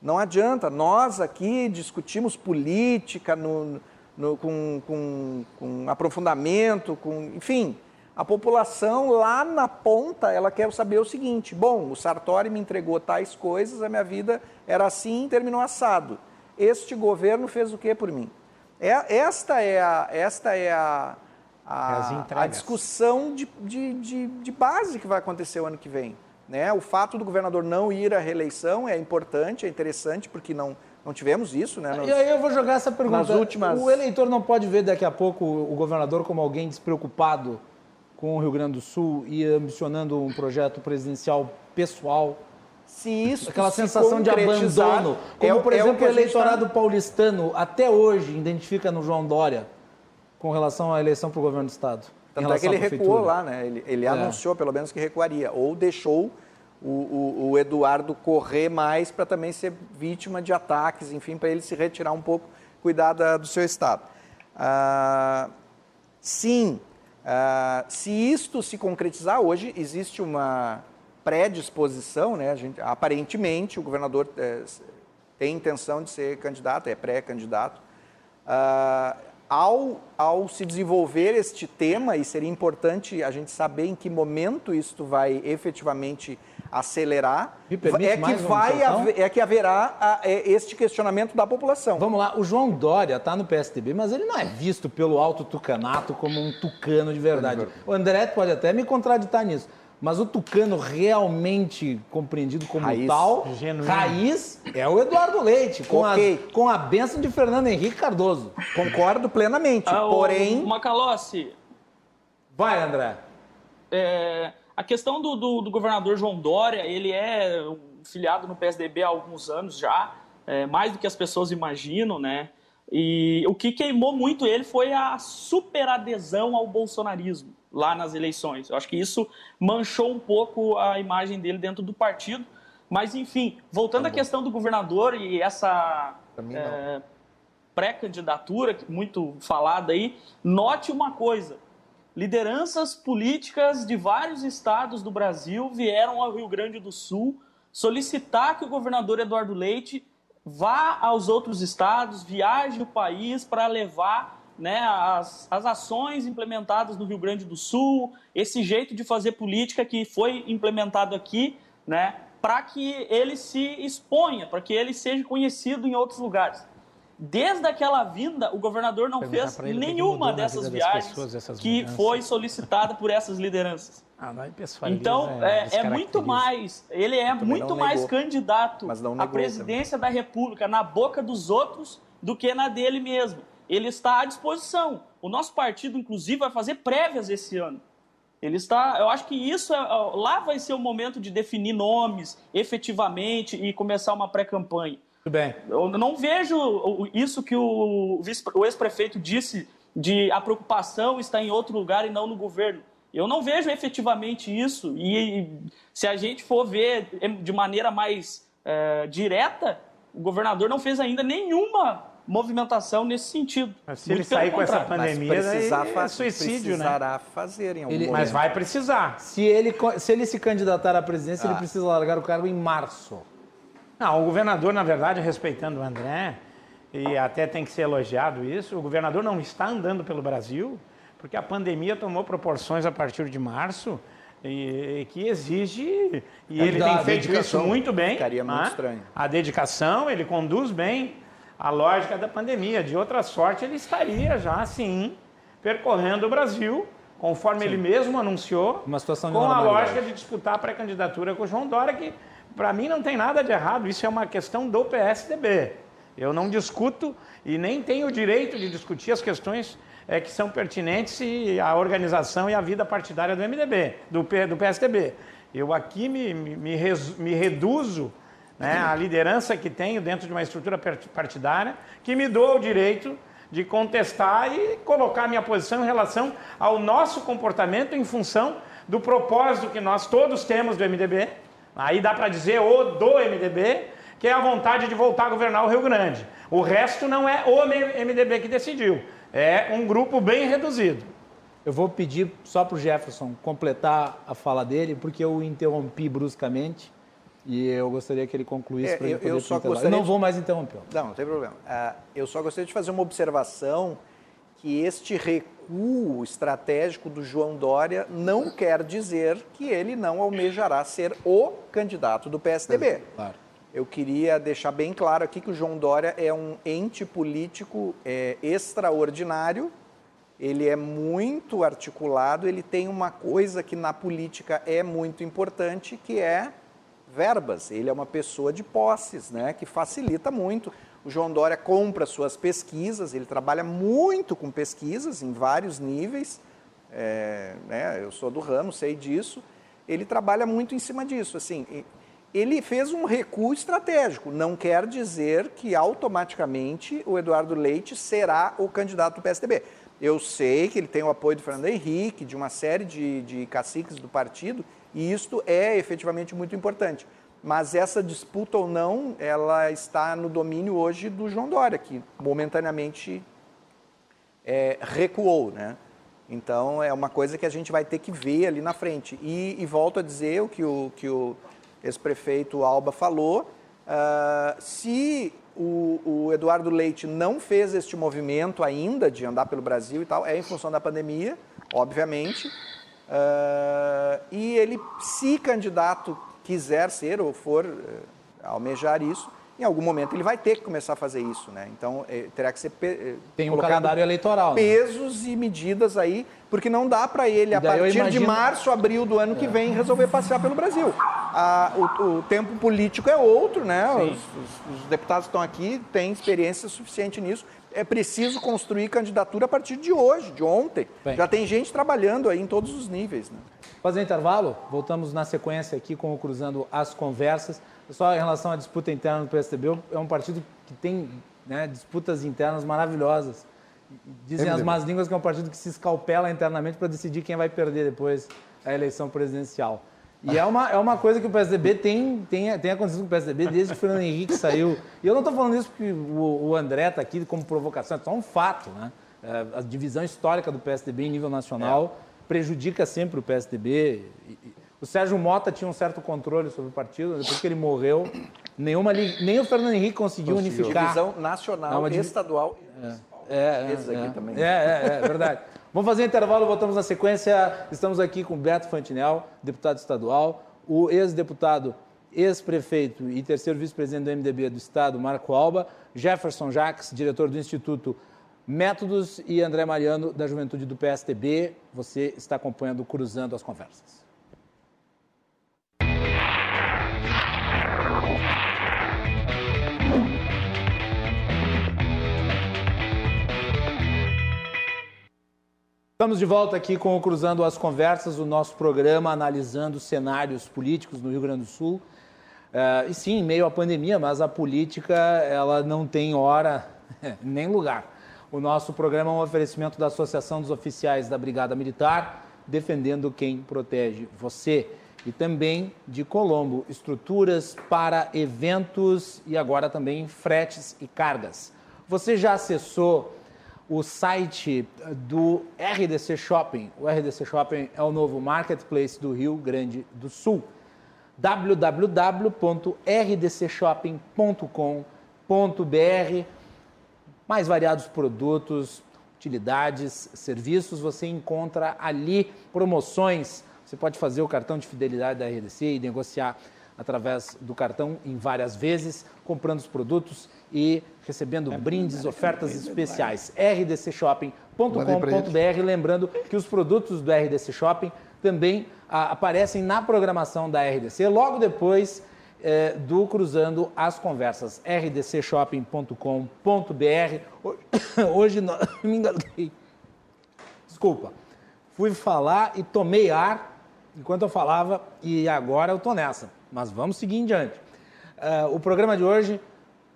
Speaker 3: não adianta. Nós aqui discutimos política no, no, com, com, com, aprofundamento, com, enfim. A população lá na ponta, ela quer saber o seguinte: bom, o Sartori me entregou tais coisas, a minha vida era assim terminou assado. Este governo fez o que por mim? É, esta é a, esta é a, a, a discussão de, de, de, de, base que vai acontecer o ano que vem. Né? O fato do governador não ir à reeleição é importante, é interessante, porque não, não tivemos isso. Né?
Speaker 2: Nos, e aí eu vou jogar essa pergunta. Nas últimas... O eleitor não pode ver daqui a pouco o governador como alguém despreocupado com o Rio Grande do Sul e ambicionando um projeto presidencial pessoal
Speaker 3: se isso
Speaker 2: aquela se sensação de abandono, como é, por é exemplo o, o eleitorado tá... paulistano até hoje identifica no João Dória com relação à eleição para o governo do Estado?
Speaker 3: Tanto é que ele recuou lá, né? Ele, ele é. anunciou pelo menos que recuaria, ou deixou o, o, o Eduardo correr mais para também ser vítima de ataques, enfim, para ele se retirar um pouco, cuidar da, do seu Estado. Ah, sim, ah, se isto se concretizar, hoje existe uma predisposição, né? Gente, aparentemente o governador é, tem intenção de ser candidato, é pré-candidato. Ah, ao, ao se desenvolver este tema, e seria importante a gente saber em que momento isto vai efetivamente acelerar, é que, vai haver- é que haverá a- é, este questionamento da população.
Speaker 2: Vamos lá, o João Dória está no PSDB, mas ele não é visto pelo alto tucanato como um tucano de verdade. O André pode até me contraditar nisso, mas o tucano realmente compreendido como
Speaker 3: Raiz.
Speaker 2: tal,
Speaker 4: Genuíno.
Speaker 2: raiz, é o Eduardo Leite, com,
Speaker 3: Ok.
Speaker 2: a, com a benção de Fernando Henrique Cardoso.
Speaker 3: Concordo plenamente,
Speaker 6: Ah, o
Speaker 3: porém...
Speaker 6: Macalossi,
Speaker 2: Vai, André.
Speaker 6: é, a questão do, do- do governador João Dória, ele é um filiado no PSDB há alguns anos já, é, mais do que as pessoas imaginam, né? E o que queimou muito ele foi a superadesão ao bolsonarismo lá nas eleições. Eu acho que isso manchou um pouco a imagem dele dentro do partido. Mas, enfim, voltando à questão do governador e essa é, pré-candidatura, muito falada aí, note uma coisa: lideranças políticas de vários estados do Brasil vieram ao Rio Grande do Sul solicitar que o governador Eduardo Leite vá aos outros estados, viaje o país para levar né, as, as ações implementadas no Rio Grande do Sul, esse jeito de fazer política que foi implementado aqui, né, para que ele se exponha, para que ele seja conhecido em outros lugares. Desde aquela vinda, o governador não
Speaker 4: Perguntar
Speaker 6: fez
Speaker 4: ele
Speaker 6: nenhuma dessas viagens
Speaker 4: pessoas, essas
Speaker 6: que
Speaker 4: mudanças.
Speaker 6: foi solicitada por essas lideranças.
Speaker 4: Ah, pessoaliza,
Speaker 6: Então, é, é muito
Speaker 4: descaracteriza.
Speaker 6: mais, ele é
Speaker 3: Também
Speaker 6: muito
Speaker 3: não
Speaker 6: mais
Speaker 3: negou.
Speaker 6: candidato
Speaker 3: Mas não
Speaker 6: à presidência da República na boca dos outros do que na dele mesmo. Ele está à disposição. O nosso partido, inclusive, vai fazer prévias esse ano. Ele está, eu acho que isso é, lá vai ser o momento de definir nomes efetivamente e começar uma pré-campanha.
Speaker 2: Tudo bem.
Speaker 6: Eu não vejo isso que o, o ex-prefeito disse de a preocupação está em outro lugar e não no governo. Eu não vejo efetivamente isso. E se a gente for ver de maneira mais eh, direta, o governador não fez ainda nenhuma movimentação nesse sentido.
Speaker 4: Mas se ele
Speaker 6: Muito
Speaker 4: sair com essa
Speaker 6: contrário.
Speaker 3: Mas
Speaker 4: pandemia,
Speaker 3: precisar
Speaker 4: é suicídio, né?
Speaker 3: precisará fazer em algum
Speaker 2: Ele-
Speaker 3: momento.
Speaker 4: Mas vai precisar.
Speaker 2: Se ele, se ele se candidatar à presidência, ele precisa largar o cargo em março.
Speaker 4: Não, o governador, na verdade, respeitando o André, e até tem que ser elogiado isso, o governador não está andando pelo Brasil, porque a pandemia tomou proporções a partir de março e, e que exige, e ele
Speaker 2: da
Speaker 4: tem feito isso muito bem.
Speaker 3: Ficaria muito
Speaker 4: né?
Speaker 3: estranho.
Speaker 4: A dedicação, ele conduz bem a lógica da pandemia. De outra sorte, ele estaria já, sim, percorrendo o Brasil, conforme ele mesmo anunciou,
Speaker 2: Uma situação
Speaker 4: com a lógica de disputar a pré-candidatura com o João Dória, que para mim não tem nada de errado, isso é uma questão do PSDB. Eu não discuto e nem tenho o direito de discutir as questões eh, que são pertinentes à organização e à vida partidária do MDB, do, do PSDB. Eu aqui me, me, me me reduzo né, à liderança que tenho dentro de uma estrutura partidária que me dou o direito de contestar e colocar minha posição em relação ao nosso comportamento em função do propósito que nós todos temos do MDB. Aí dá para dizer o do MDB, que é a vontade de voltar a governar o Rio Grande. O resto não é o MDB que decidiu, é um grupo bem reduzido.
Speaker 2: Eu vou pedir só para o Jefferson completar a fala dele, porque eu o interrompi bruscamente e eu gostaria que ele concluísse
Speaker 3: É,
Speaker 2: para
Speaker 3: eu- eu só gostaria
Speaker 2: não vou mais interrompê-lo.
Speaker 3: Não, não tem problema. Ah, eu só gostaria de fazer uma observação que este recuo estratégico do João Dória não quer dizer que ele não almejará ser o candidato do PSDB.
Speaker 2: Claro.
Speaker 3: Eu queria deixar bem claro aqui que o João Dória é um ente político é, extraordinário, ele é muito articulado, ele tem uma coisa que na política é muito importante, que é verbas. Ele é uma pessoa de posses, né, que facilita muito. O João Dória compra suas pesquisas, ele trabalha muito com pesquisas em vários níveis. É, né, eu sou do ramo, sei disso. Ele trabalha muito em cima disso. Assim, ele fez um recuo estratégico. Não quer dizer que automaticamente o Eduardo Leite será o candidato do PSDB. Eu sei que ele tem o apoio do Fernando Henrique, de uma série de, de caciques do partido, e isto é efetivamente muito importante. Mas essa disputa ou não, ela está no domínio hoje do João Dória, que momentaneamente é, recuou, né? Então é uma coisa que a gente vai ter que ver ali na frente. E, e volto a dizer o que o, que o ex-prefeito Alba falou: ah, se o, o, Eduardo Leite não fez este movimento ainda de andar pelo Brasil e tal, é em função da pandemia, obviamente. Uh, e ele, se candidato quiser ser ou for uh, almejar isso, em algum momento ele vai ter que começar a fazer isso, né? Então eh, terá que ser
Speaker 2: tem um calendário eleitoral,
Speaker 3: né? pesos né? e medidas aí, porque não dá para ele a partir imagino... de março, abril do ano que vem resolver passear pelo Brasil. A, o, o, tempo político é outro, né? Os, os, os deputados estão aqui, têm experiência suficiente nisso. É preciso construir candidatura a partir de hoje, de ontem. Bem. Já tem gente trabalhando aí em todos os níveis. Né?
Speaker 2: Fazer intervalo, voltamos na sequência aqui com o Cruzando as Conversas. Só em relação à disputa interna do PSDB, é um partido que tem né, disputas internas maravilhosas. Dizem as más línguas que é um partido que se escalpela internamente para decidir quem vai perder depois a eleição presidencial. E é uma, é uma coisa que o PSDB tem, tem, tem acontecido com o PSDB desde que o Fernando Henrique saiu. E eu não estou falando isso porque o, o André está aqui como provocação, é só um fato. Né? É, a divisão histórica do PSDB em nível nacional é. prejudica sempre o PSDB. O Sérgio Mota tinha um certo controle sobre o partido, depois que ele morreu, nenhuma, nem o Fernando Henrique conseguiu, conseguiu. unificar.
Speaker 3: Divisão nacional, Não, estadual
Speaker 2: é. É, é, é. Também. é, é, é verdade. Vamos fazer intervalo, voltamos na sequência. Estamos aqui com Beto Fantinel, deputado estadual, o ex-deputado, ex-prefeito e terceiro vice-presidente do MDB do Estado, Marco Alba, Jefferson Jacques, diretor do Instituto Métodos, e André Mariano, da Juventude do PSTB. Você está acompanhando Cruzando as Conversas. Estamos de volta aqui com o Cruzando as Conversas, o nosso programa analisando cenários políticos no Rio Grande do Sul. Uh, e sim, meio à pandemia, mas a política ela não tem hora nem lugar. O nosso programa é um oferecimento da Associação dos Oficiais da Brigada Militar, defendendo quem protege você. E também de Colombo, estruturas para eventos e agora também fretes e cargas. Você já acessou o site do RDC Shopping. O RDC Shopping é o novo marketplace do Rio Grande do Sul. www.rdcshopping.com.br Mais variados produtos, utilidades, serviços, você encontra ali promoções. Você pode fazer o cartão de fidelidade da RDC e negociar através do cartão em várias vezes, comprando os produtos e recebendo é brindes, ofertas especiais. rdcshopping.com.br. Lembrando que os produtos do RDC Shopping também a, aparecem na programação da RDC, logo depois é, do Cruzando as Conversas. rdcshopping.com.br. Hoje me enganei. Desculpa. Fui falar e tomei ar enquanto eu falava e agora eu estou nessa. Mas vamos seguir em diante. Uh, o programa de hoje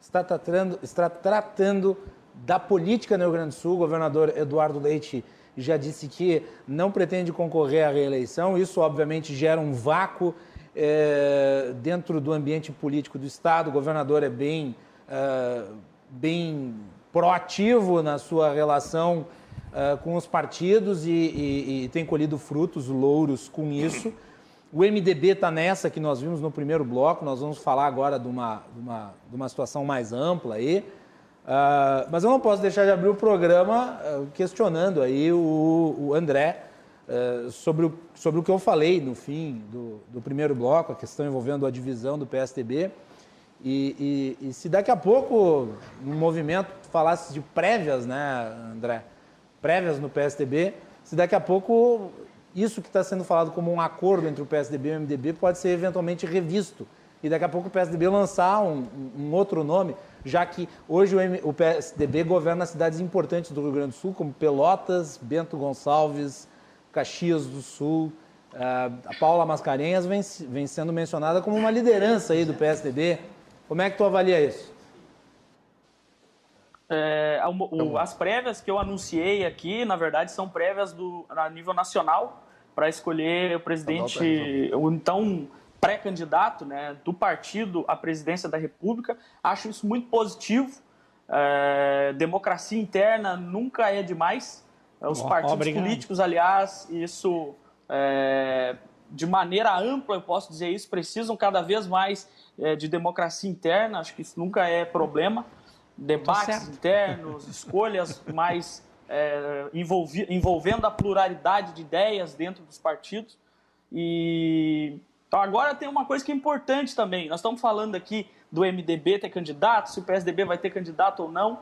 Speaker 2: está tratando, está tratando da política no Rio Grande do Sul. O governador Eduardo Leite já disse que não pretende concorrer à reeleição. Isso, obviamente, gera um vácuo é, dentro do ambiente político do Estado. O governador é bem, é, bem proativo na sua relação é, com os partidos e, e, e tem colhido frutos, louros com isso. O MDB está nessa que nós vimos no primeiro bloco, nós vamos falar agora de uma, de uma, de uma situação mais ampla aí. Uh, mas eu não posso deixar de abrir o programa uh, questionando aí o, o André uh, sobre, o, sobre o que eu falei no fim do, do primeiro bloco, a questão envolvendo a divisão do PSDB. E, e, e se daqui a pouco, no movimento, falasse de prévias, né, André? Prévias no PSDB, se daqui a pouco isso que está sendo falado como um acordo entre o PSDB e o MDB pode ser eventualmente revisto. E daqui a pouco o PSDB lançar um, um outro nome, já que hoje o, M, o, PSDB governa cidades importantes do Rio Grande do Sul, como Pelotas, Bento Gonçalves, Caxias do Sul. Uh, a Paula Mascarenhas vem, vem sendo mencionada como uma liderança aí do PSDB. Como é que tu avalia isso?
Speaker 6: É, o, as prévias que eu anunciei aqui, na verdade, são prévias do, a nível nacional para escolher o presidente, o então pré-candidato né, do partido à presidência da República. Acho isso muito positivo. É, democracia interna nunca é demais. Os partidos Obrigado. políticos, aliás, isso é, de maneira ampla, eu posso dizer isso, precisam cada vez mais é, de democracia interna, acho que isso nunca é problema. Debates internos, escolhas mais é, envolvi, envolvendo a pluralidade de ideias dentro dos partidos. E então, agora tem uma coisa que é importante também. Nós estamos falando aqui do MDB ter candidato, se o PSDB vai ter candidato ou não.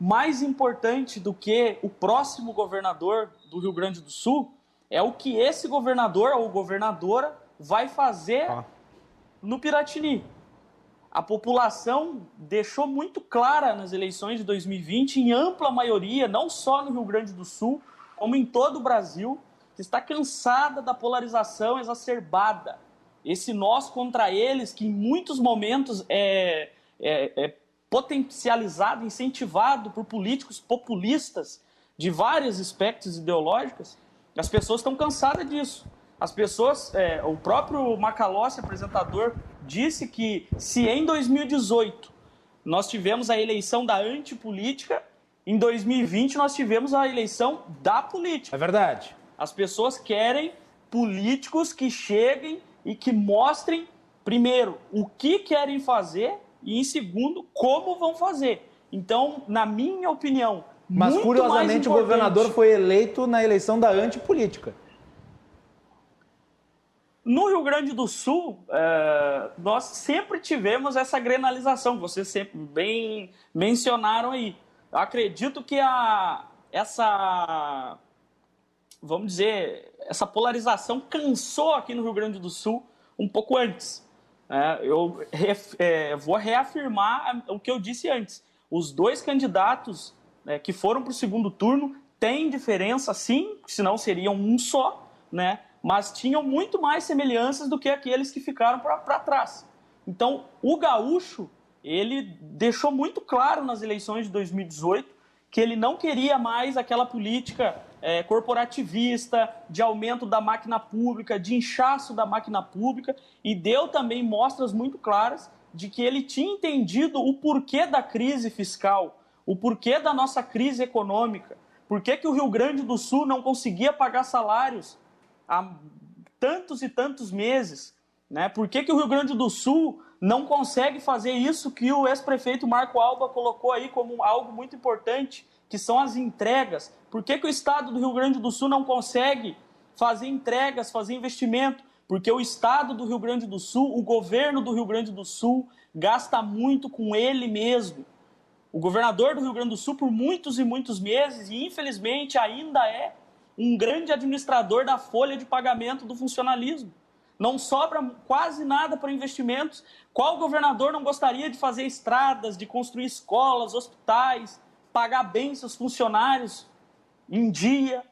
Speaker 6: Mais importante do que o próximo governador do Rio Grande do Sul é o que esse governador ou governadora vai fazer ah. no Piratini. A população deixou muito clara nas eleições de 2020, em ampla maioria, não só no Rio Grande do Sul, como em todo o Brasil, que está cansada da polarização exacerbada. Esse nós contra eles, que em muitos momentos é, é, é potencializado, incentivado por políticos populistas de vários aspectos ideológicos, as pessoas estão cansadas disso. As pessoas, é, o próprio Macalossi, apresentador, disse que se em 2018 nós tivemos a eleição da antipolítica, em 2020 nós tivemos a eleição da política.
Speaker 2: É verdade.
Speaker 6: As pessoas querem políticos que cheguem e que mostrem, primeiro, o que querem fazer e, em segundo, como vão fazer. Então, na minha opinião,
Speaker 2: mas curiosamente o governador foi eleito na eleição da antipolítica.
Speaker 6: No Rio Grande do Sul, é, nós sempre tivemos essa grenalização, vocês sempre bem mencionaram aí. Eu acredito que a, essa, vamos dizer, essa polarização cansou aqui no Rio Grande do Sul um pouco antes. É, eu é, vou reafirmar o que eu disse antes. Os dois candidatos né, que foram para o segundo turno têm diferença, sim, senão seriam um só, né? Mas tinham muito mais semelhanças do que aqueles que ficaram para trás. Então, o gaúcho, ele deixou muito claro nas eleições de 2018 que ele não queria mais aquela política é, corporativista, de aumento da máquina pública, de inchaço da máquina pública, e deu também mostras muito claras de que ele tinha entendido o porquê da crise fiscal, o porquê da nossa crise econômica, por que, que o Rio Grande do Sul não conseguia pagar salários há tantos e tantos meses, né? por que, que o Rio Grande do Sul não consegue fazer isso que o ex-prefeito Marco Alba colocou aí como algo muito importante, que são as entregas. Por que, que o estado do Rio Grande do Sul não consegue fazer entregas, fazer investimento? Porque o estado do Rio Grande do Sul, o governo do Rio Grande do Sul, gasta muito com ele mesmo. O governador do Rio Grande do Sul, por muitos e muitos meses, e infelizmente ainda é um grande administrador da folha de pagamento do funcionalismo. Não sobra quase nada para investimentos. Qual governador não gostaria de fazer estradas, de construir escolas, hospitais, pagar bem seus funcionários em dia?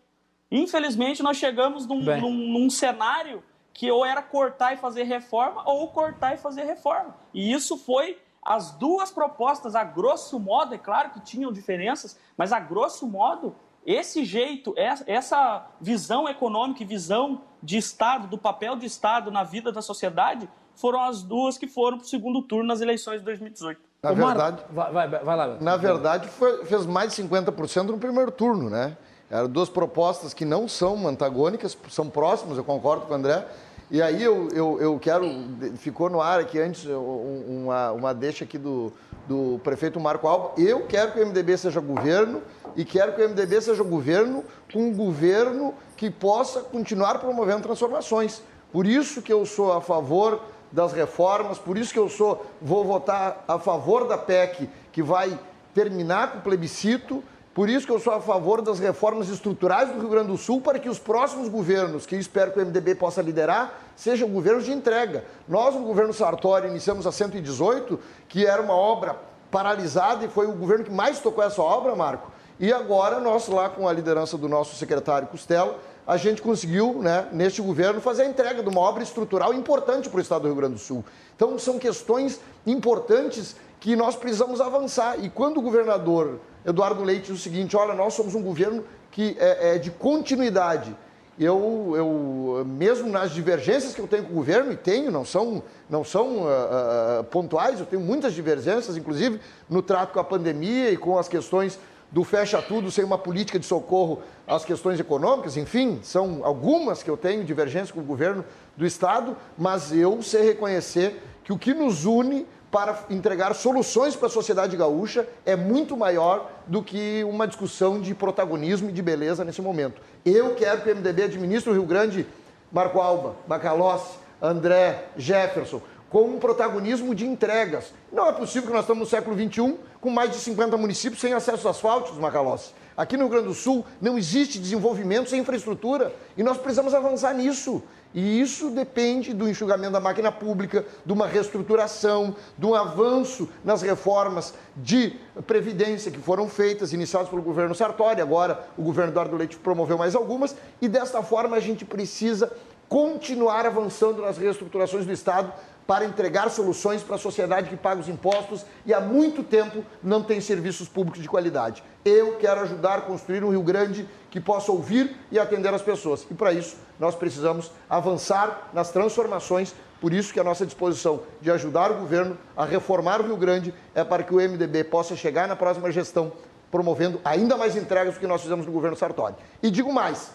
Speaker 6: Infelizmente, nós chegamos num, num, num cenário que ou era cortar e fazer reforma ou cortar e fazer reforma. E isso foi as duas propostas, a grosso modo, é claro que tinham diferenças, mas a grosso modo, esse jeito, essa visão econômica e visão de Estado, do papel de Estado na vida da sociedade, foram as duas que foram para o segundo turno nas eleições de 2018.
Speaker 5: Na Ô, verdade, vai, vai, vai, lá. Na verdade, foi, fez mais de 50% no primeiro turno, né? Eram duas propostas que não são antagônicas, são próximas, eu concordo com o André, e aí eu, eu, eu quero, ficou no ar aqui antes uma, uma deixa aqui do, do prefeito Marco Alba. Eu quero que o MDB seja governo e quero que o MDB seja governo com um governo que possa continuar promovendo transformações. Por isso que eu sou a favor das reformas, por isso que eu sou, vou votar a favor da PEC que vai terminar com o plebiscito, por isso que eu sou a favor das reformas estruturais do Rio Grande do Sul para que os próximos governos, que eu espero que o MDB possa liderar, sejam governos de entrega. Nós, no governo Sartori, iniciamos a 118, que era uma obra paralisada e foi o governo que mais tocou essa obra, Marco. E agora nós, lá com a liderança do nosso secretário Costello, a gente conseguiu, né, neste governo, fazer a entrega de uma obra estrutural importante para o estado do Rio Grande do Sul. Então, são questões importantes que nós precisamos avançar. E quando o governador Eduardo Leite diz o seguinte: olha, nós somos um governo que é, é de continuidade. Eu, eu, mesmo nas divergências que eu tenho com o governo, e tenho, não são, não são uh, uh, pontuais, eu tenho muitas divergências, inclusive no trato com a pandemia e com as questões do fecha tudo sem uma política de socorro às questões econômicas, enfim, são algumas que eu tenho divergência com o governo do Estado, mas eu sei reconhecer que o que nos une para entregar soluções para a sociedade gaúcha é muito maior do que uma discussão de protagonismo e de beleza nesse momento. Eu quero que o MDB administre o Rio Grande, Marco Alba, Bacalossi, André, Jefferson, com um protagonismo de entregas. Não é possível que nós estamos no século XXI com mais de 50 municípios sem acesso asfálticos, Macalossi. Aqui no Rio Grande do Sul não existe desenvolvimento sem infraestrutura e nós precisamos avançar nisso. E isso depende do enxugamento da máquina pública, de uma reestruturação, de um avanço nas reformas de previdência que foram feitas, iniciadas pelo governo Sartori, agora o governo Eduardo Leite promoveu mais algumas, e desta forma a gente precisa continuar avançando nas reestruturações do Estado para entregar soluções para a sociedade que paga os impostos e há muito tempo não tem serviços públicos de qualidade. Eu quero ajudar a construir um Rio Grande que possa ouvir e atender as pessoas. E para isso, nós precisamos avançar nas transformações. Por isso que a nossa disposição de ajudar o governo a reformar o Rio Grande é para que o MDB possa chegar na próxima gestão promovendo ainda mais entregas do que nós fizemos no governo Sartori. E digo mais,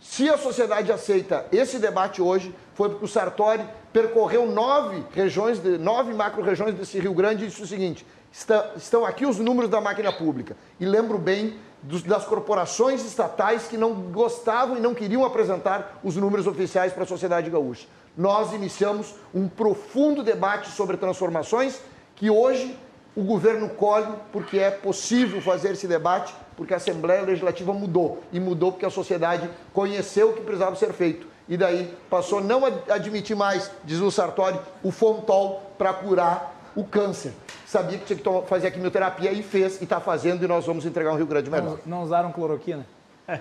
Speaker 5: se a sociedade aceita esse debate hoje, foi porque o Sartori percorreu nove regiões, de, nove macro-regiões desse Rio Grande e disse o seguinte: está, estão aqui os números da máquina pública. E lembro bem dos, das corporações estatais que não gostavam e não queriam apresentar os números oficiais para a sociedade gaúcha. Nós iniciamos um profundo debate sobre transformações que hoje o governo colhe porque é possível fazer esse debate, porque a Assembleia Legislativa mudou. E mudou porque a sociedade conheceu o que precisava ser feito e daí passou a não admitir mais, diz o Sartori, o Fontol para curar o câncer. Sabia que tinha que fazer a quimioterapia e fez, e está fazendo, e nós vamos entregar um Rio Grande melhor.
Speaker 2: Não, não usaram cloroquina?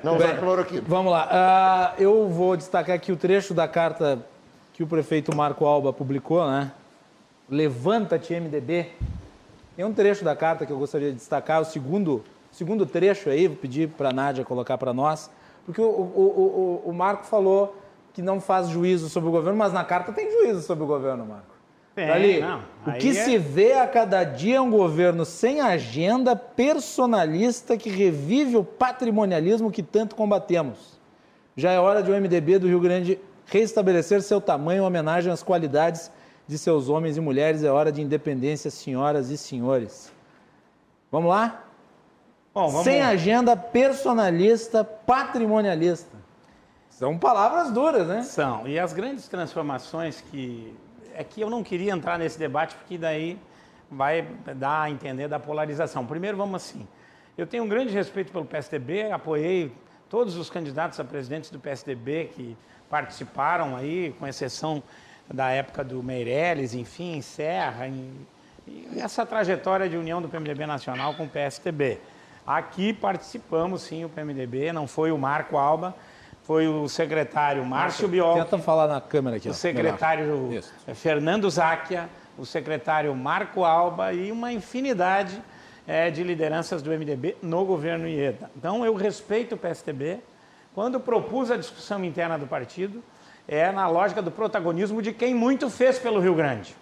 Speaker 5: Não usaram cloroquina.
Speaker 2: Vamos lá. Uh, eu vou destacar aqui o trecho da carta que o prefeito Marco Alba publicou, né? Levanta-te, MDB. Tem um trecho da carta que eu gostaria de destacar, o segundo, segundo trecho aí, vou pedir para a Nádia colocar para nós, porque o, o, o, o Marco falou que não faz juízo sobre o governo, mas na carta tem juízo sobre o governo, Marco. Tem, Ali, não. o que é... se vê a cada dia é um governo sem agenda, personalista, que revive o patrimonialismo que tanto combatemos. Já é hora de o MDB do Rio Grande restabelecer seu tamanho em homenagem às qualidades de seus homens e mulheres. É hora de independência, senhoras e senhores. Vamos lá? Bom, vamos... Sem agenda, personalista, patrimonialista. São palavras duras, né?
Speaker 4: São. E as grandes transformações que. É que eu não queria entrar nesse debate, porque daí vai dar a entender da polarização. Primeiro, vamos assim. Eu tenho um grande respeito pelo PSDB, apoiei todos os candidatos a presidentes do PSDB que participaram aí, com exceção da época do Meirelles, enfim, Serra, em, essa trajetória de união do PMDB nacional com o PSDB. Aqui participamos, sim, o PMDB, não foi o Marco Alba, foi o secretário Márcio Biol.
Speaker 2: Tenta falar na câmera aqui.
Speaker 4: O secretário Fernando Záquia, o secretário Marco Alba e uma infinidade é, de lideranças do MDB no governo Ieda. Então, eu respeito o PSDB. Quando propus a discussão interna do partido, é na lógica do protagonismo de quem muito fez pelo Rio Grande.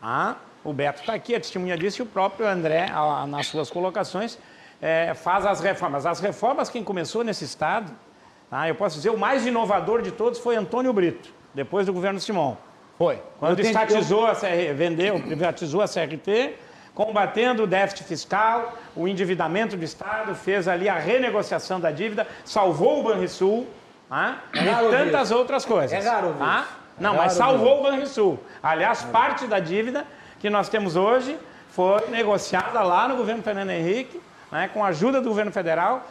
Speaker 4: Ah, o Beto está aqui, a testemunha disso, e o próprio André, nas suas colocações, é, faz as reformas. As reformas, quem começou nesse Estado, ah, eu posso dizer, o mais inovador de todos foi Antônio Brito, depois do governo Simão.
Speaker 2: Foi.
Speaker 4: Quando eu estatizou, a CR, vendeu, privatizou a CRT, combatendo o déficit fiscal, o endividamento do Estado, fez ali a renegociação da dívida, salvou o Banrisul ah, é e tantas isso. outras coisas.
Speaker 2: É raro
Speaker 4: ah, Não, é mas salvou o Banrisul. Aliás, parte da dívida que nós temos hoje foi negociada lá no governo Fernando Henrique, né, com a ajuda do governo federal,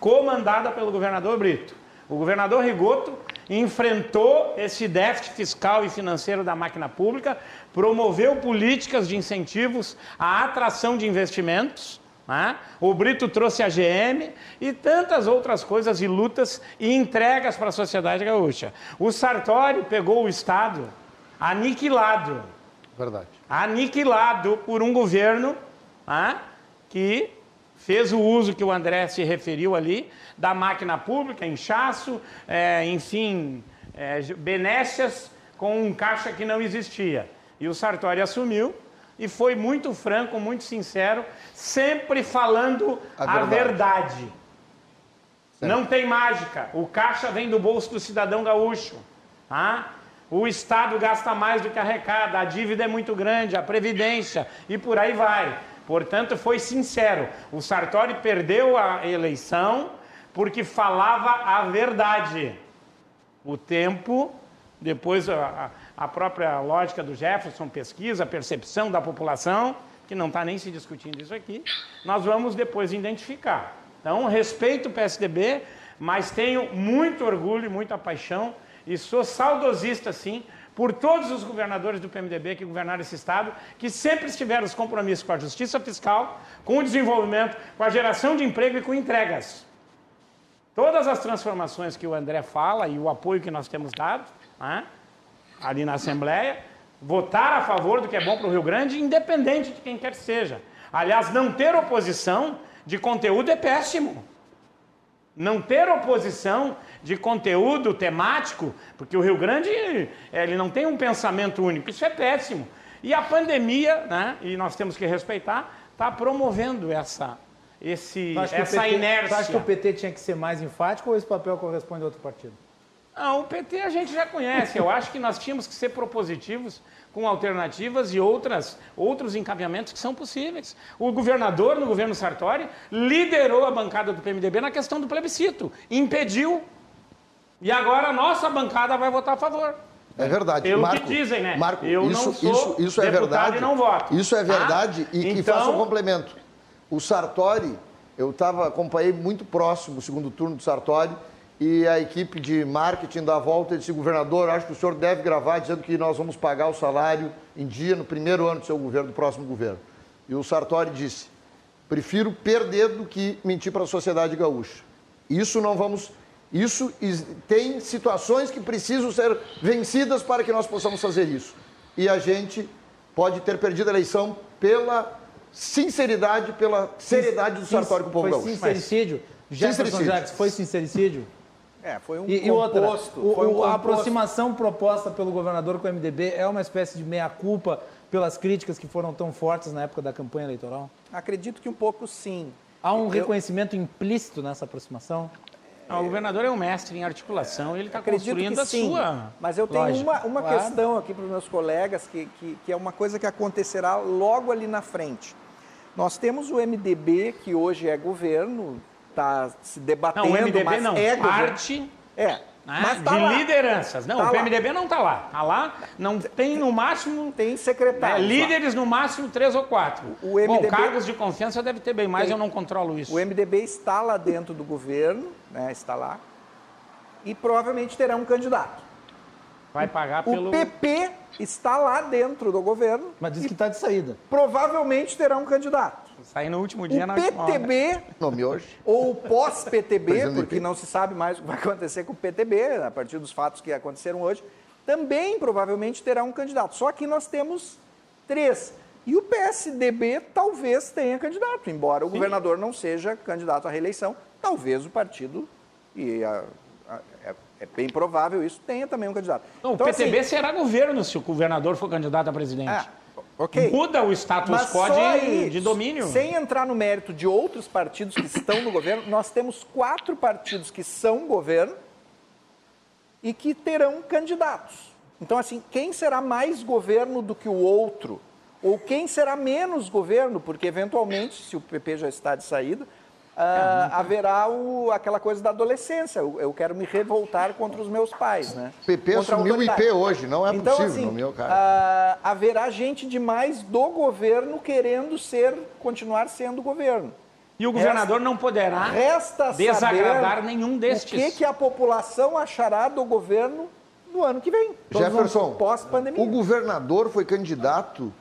Speaker 4: comandada pelo governador Brito. O governador Rigoto enfrentou esse déficit fiscal e financeiro da máquina pública, promoveu políticas de incentivos à atração de investimentos. Né? O Brito trouxe a GM e tantas outras coisas e lutas e entregas para a sociedade gaúcha. O Sartori pegou o Estado aniquilado.
Speaker 2: Verdade.
Speaker 4: Aniquilado por um governo né, que fez o uso que o André se referiu ali, da máquina pública, inchaço, é, enfim, é, benécias com um caixa que não existia. E o Sartori assumiu, e foi muito franco, muito sincero, sempre falando
Speaker 5: A
Speaker 4: a
Speaker 5: verdade.
Speaker 4: verdade. Não tem mágica. O caixa vem do bolso do cidadão gaúcho. Tá? O Estado gasta mais do que arrecada, a dívida é muito grande, a previdência e por aí vai. Portanto, foi sincero. O Sartori perdeu a eleição porque falava a verdade. O tempo, depois a, a- própria lógica do Jefferson, pesquisa, percepção da população, que não está nem se discutindo isso aqui, nós vamos depois identificar. Então, respeito o PSDB, mas tenho muito orgulho e muita paixão e sou saudosista, sim, por todos os governadores do PMDB que governaram esse Estado, que sempre estiveram os compromissos com a justiça fiscal, com o desenvolvimento, com a geração de emprego e com entregas. Todas as transformações que o André fala e o apoio que nós temos dado né, ali na Assembleia, votar a favor do que é bom para o Rio Grande, independente de quem quer que seja. Aliás, não ter oposição de conteúdo é péssimo. Não ter oposição de conteúdo temático, porque o Rio Grande eh, ele não tem um pensamento único, isso é péssimo. E a pandemia, né, e nós temos que respeitar, está promovendo essa, esse, essa
Speaker 2: PT
Speaker 4: inércia.
Speaker 2: Tu acha que o PT tinha que ser mais enfático ou esse papel corresponde a outro partido?
Speaker 4: Não, o PT a gente já conhece. Eu acho que nós tínhamos que ser propositivos com alternativas e outras, outros encaminhamentos que são possíveis. O governador, no governo Sartori, liderou a bancada do PMDB na questão do plebiscito, impediu. E agora a nossa bancada vai votar a favor.
Speaker 5: É verdade.
Speaker 4: Pelo
Speaker 5: Marco,
Speaker 4: que dizem, né?
Speaker 5: Marco,
Speaker 4: Eu não
Speaker 5: isso,
Speaker 4: sou
Speaker 5: isso, isso é verdade.
Speaker 4: e não voto.
Speaker 5: Isso é
Speaker 4: Tá?
Speaker 5: verdade e que
Speaker 4: Então-
Speaker 5: faça um complemento. O Sartori, eu tava, acompanhei muito próximo o segundo turno do Sartori e a equipe de marketing da volta disse, governador, acho que o senhor deve gravar dizendo que nós vamos pagar o salário em dia no primeiro ano do seu governo, do próximo governo. E o Sartori disse, prefiro perder do que mentir para a sociedade gaúcha. Isso não vamos. Isso is- tem situações que precisam ser vencidas para que nós possamos fazer isso. E a gente pode ter perdido a eleição pela sinceridade, pela seriedade do Sartori com o povo
Speaker 2: Foi sincericídio? Jefferson
Speaker 5: Sincericídio.
Speaker 2: Jacques, foi sincericídio?
Speaker 3: É, foi um
Speaker 2: E, e outra,
Speaker 3: composto.
Speaker 2: o-
Speaker 3: foi um
Speaker 2: o- a
Speaker 3: composto.
Speaker 2: aproximação proposta pelo governador com o MDB é uma espécie de meia-culpa pelas críticas que foram tão fortes na época da campanha eleitoral?
Speaker 3: Acredito que um pouco sim.
Speaker 2: Há um
Speaker 3: Eu-
Speaker 2: reconhecimento implícito nessa aproximação?
Speaker 4: Não, o governador é um mestre em articulação, ele está
Speaker 3: Acredito
Speaker 4: construindo
Speaker 3: que
Speaker 4: a
Speaker 3: sim,
Speaker 4: sua.
Speaker 3: mas eu tenho
Speaker 4: lógica.
Speaker 3: uma, uma
Speaker 2: Claro.
Speaker 3: questão aqui para os meus colegas, que, que, que é uma coisa que acontecerá logo ali na frente. Nós temos o MDB, que hoje é governo, está se debatendo,
Speaker 4: Não, o MDB
Speaker 3: mas
Speaker 4: não,
Speaker 3: é governo.
Speaker 4: parte
Speaker 3: É,
Speaker 4: né,
Speaker 3: mas tá
Speaker 4: de
Speaker 3: lá.
Speaker 4: lideranças. Não,
Speaker 3: Tá
Speaker 4: o
Speaker 3: lá.
Speaker 4: PMDB não está lá. Está lá, não tem no máximo
Speaker 3: Tem
Speaker 4: né,
Speaker 3: secretários lá.
Speaker 4: líderes no máximo três ou quatro.
Speaker 3: O
Speaker 4: Bom,
Speaker 3: MDB
Speaker 4: cargos de confiança deve ter bem mais,
Speaker 3: Tem.
Speaker 4: eu não controlo isso.
Speaker 3: O MDB está lá dentro do governo, né, está lá, e provavelmente terá um candidato.
Speaker 4: Vai pagar pelo.
Speaker 3: O PP está lá dentro do governo
Speaker 2: Mas diz que está de saída.
Speaker 3: provavelmente terá um candidato.
Speaker 4: Sair no último
Speaker 3: O
Speaker 4: dia na última hora.
Speaker 3: PTB
Speaker 5: Nome hoje.
Speaker 3: ou pós-PTB,
Speaker 5: Presidente do
Speaker 3: porque não se sabe mais o que vai acontecer com o PTB, a partir dos fatos que aconteceram hoje, também provavelmente terá um candidato. Só que nós temos três. E o PSDB talvez tenha candidato, embora o governador não seja candidato à reeleição, talvez o partido, e a- a- é, é bem provável isso, tenha também um candidato.
Speaker 4: Não,
Speaker 3: Então,
Speaker 4: o PTB
Speaker 3: assim,
Speaker 4: será governo se o governador for candidato a presidente.
Speaker 3: ah, ok.
Speaker 4: Muda o status
Speaker 3: Mas
Speaker 4: quo de,
Speaker 3: aí,
Speaker 4: de domínio.
Speaker 3: Sem entrar no mérito de outros partidos que estão no governo, nós temos quatro partidos que são governo e que terão candidatos. Então, assim, quem será mais governo do que o outro? Ou quem será menos governo? Porque, eventualmente, se o PP já está de saída, ah, haverá o- aquela coisa da adolescência. Eu, eu quero me revoltar contra os meus pais, né?
Speaker 5: O PP
Speaker 3: Contra
Speaker 5: assumiu o IP hoje, não é
Speaker 3: então,
Speaker 5: possível,
Speaker 3: assim,
Speaker 5: no meu cara.
Speaker 3: ah, haverá gente demais do governo querendo ser, continuar sendo governo.
Speaker 4: E o governador não poderá
Speaker 3: Resta
Speaker 4: desagradar
Speaker 3: saber
Speaker 4: nenhum
Speaker 3: o
Speaker 4: destes.
Speaker 3: que, que a população achará do governo no ano que vem.
Speaker 5: Jefferson,
Speaker 3: pós-pandemia.
Speaker 5: o governador foi candidato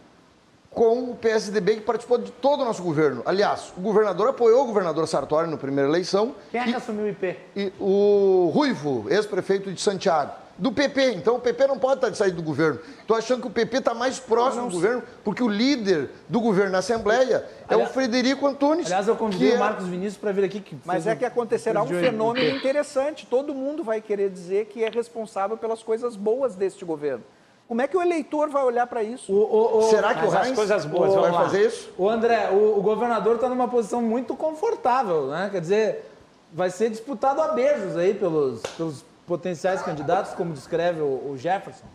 Speaker 5: com o PSDB que participou de todo o nosso governo. Aliás, o governador apoiou o governador Sartori na primeira eleição
Speaker 2: Quem é que assumiu o IP?
Speaker 5: e o Ruivo, ex-prefeito de Santiago, do PP. Então o PP não pode estar de saída do governo. Estou achando que o PP está mais próximo do governo, porque o líder do governo na Assembleia é
Speaker 2: Aliás-
Speaker 5: o Frederico Antunes.
Speaker 2: Aliás, eu convidei o
Speaker 5: é-
Speaker 2: Marcos Vinícius para vir aqui. Que
Speaker 3: Mas é que acontecerá um fenômeno interessante. Todo mundo vai querer dizer que é responsável pelas coisas boas deste governo. Como é que o eleitor vai olhar para isso?
Speaker 2: O, o, o,
Speaker 5: Será que o Heinz
Speaker 4: coisas boas,
Speaker 5: vai fazer isso?
Speaker 2: o André, o, o governador está numa posição muito confortável, né? Quer dizer, vai ser disputado a beijos aí pelos, pelos potenciais candidatos, como descreve o, o Jefferson.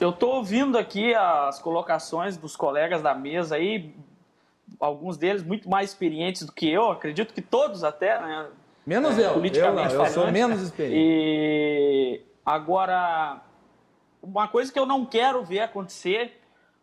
Speaker 6: Eu estou ouvindo aqui as colocações dos colegas da mesa aí, alguns deles muito mais experientes do que eu, acredito que todos até, né?
Speaker 2: Menos
Speaker 6: É,
Speaker 2: eu. Eu, não,
Speaker 6: politicamente
Speaker 2: eu sou menos experiente.
Speaker 6: E agora, uma coisa que eu não quero ver acontecer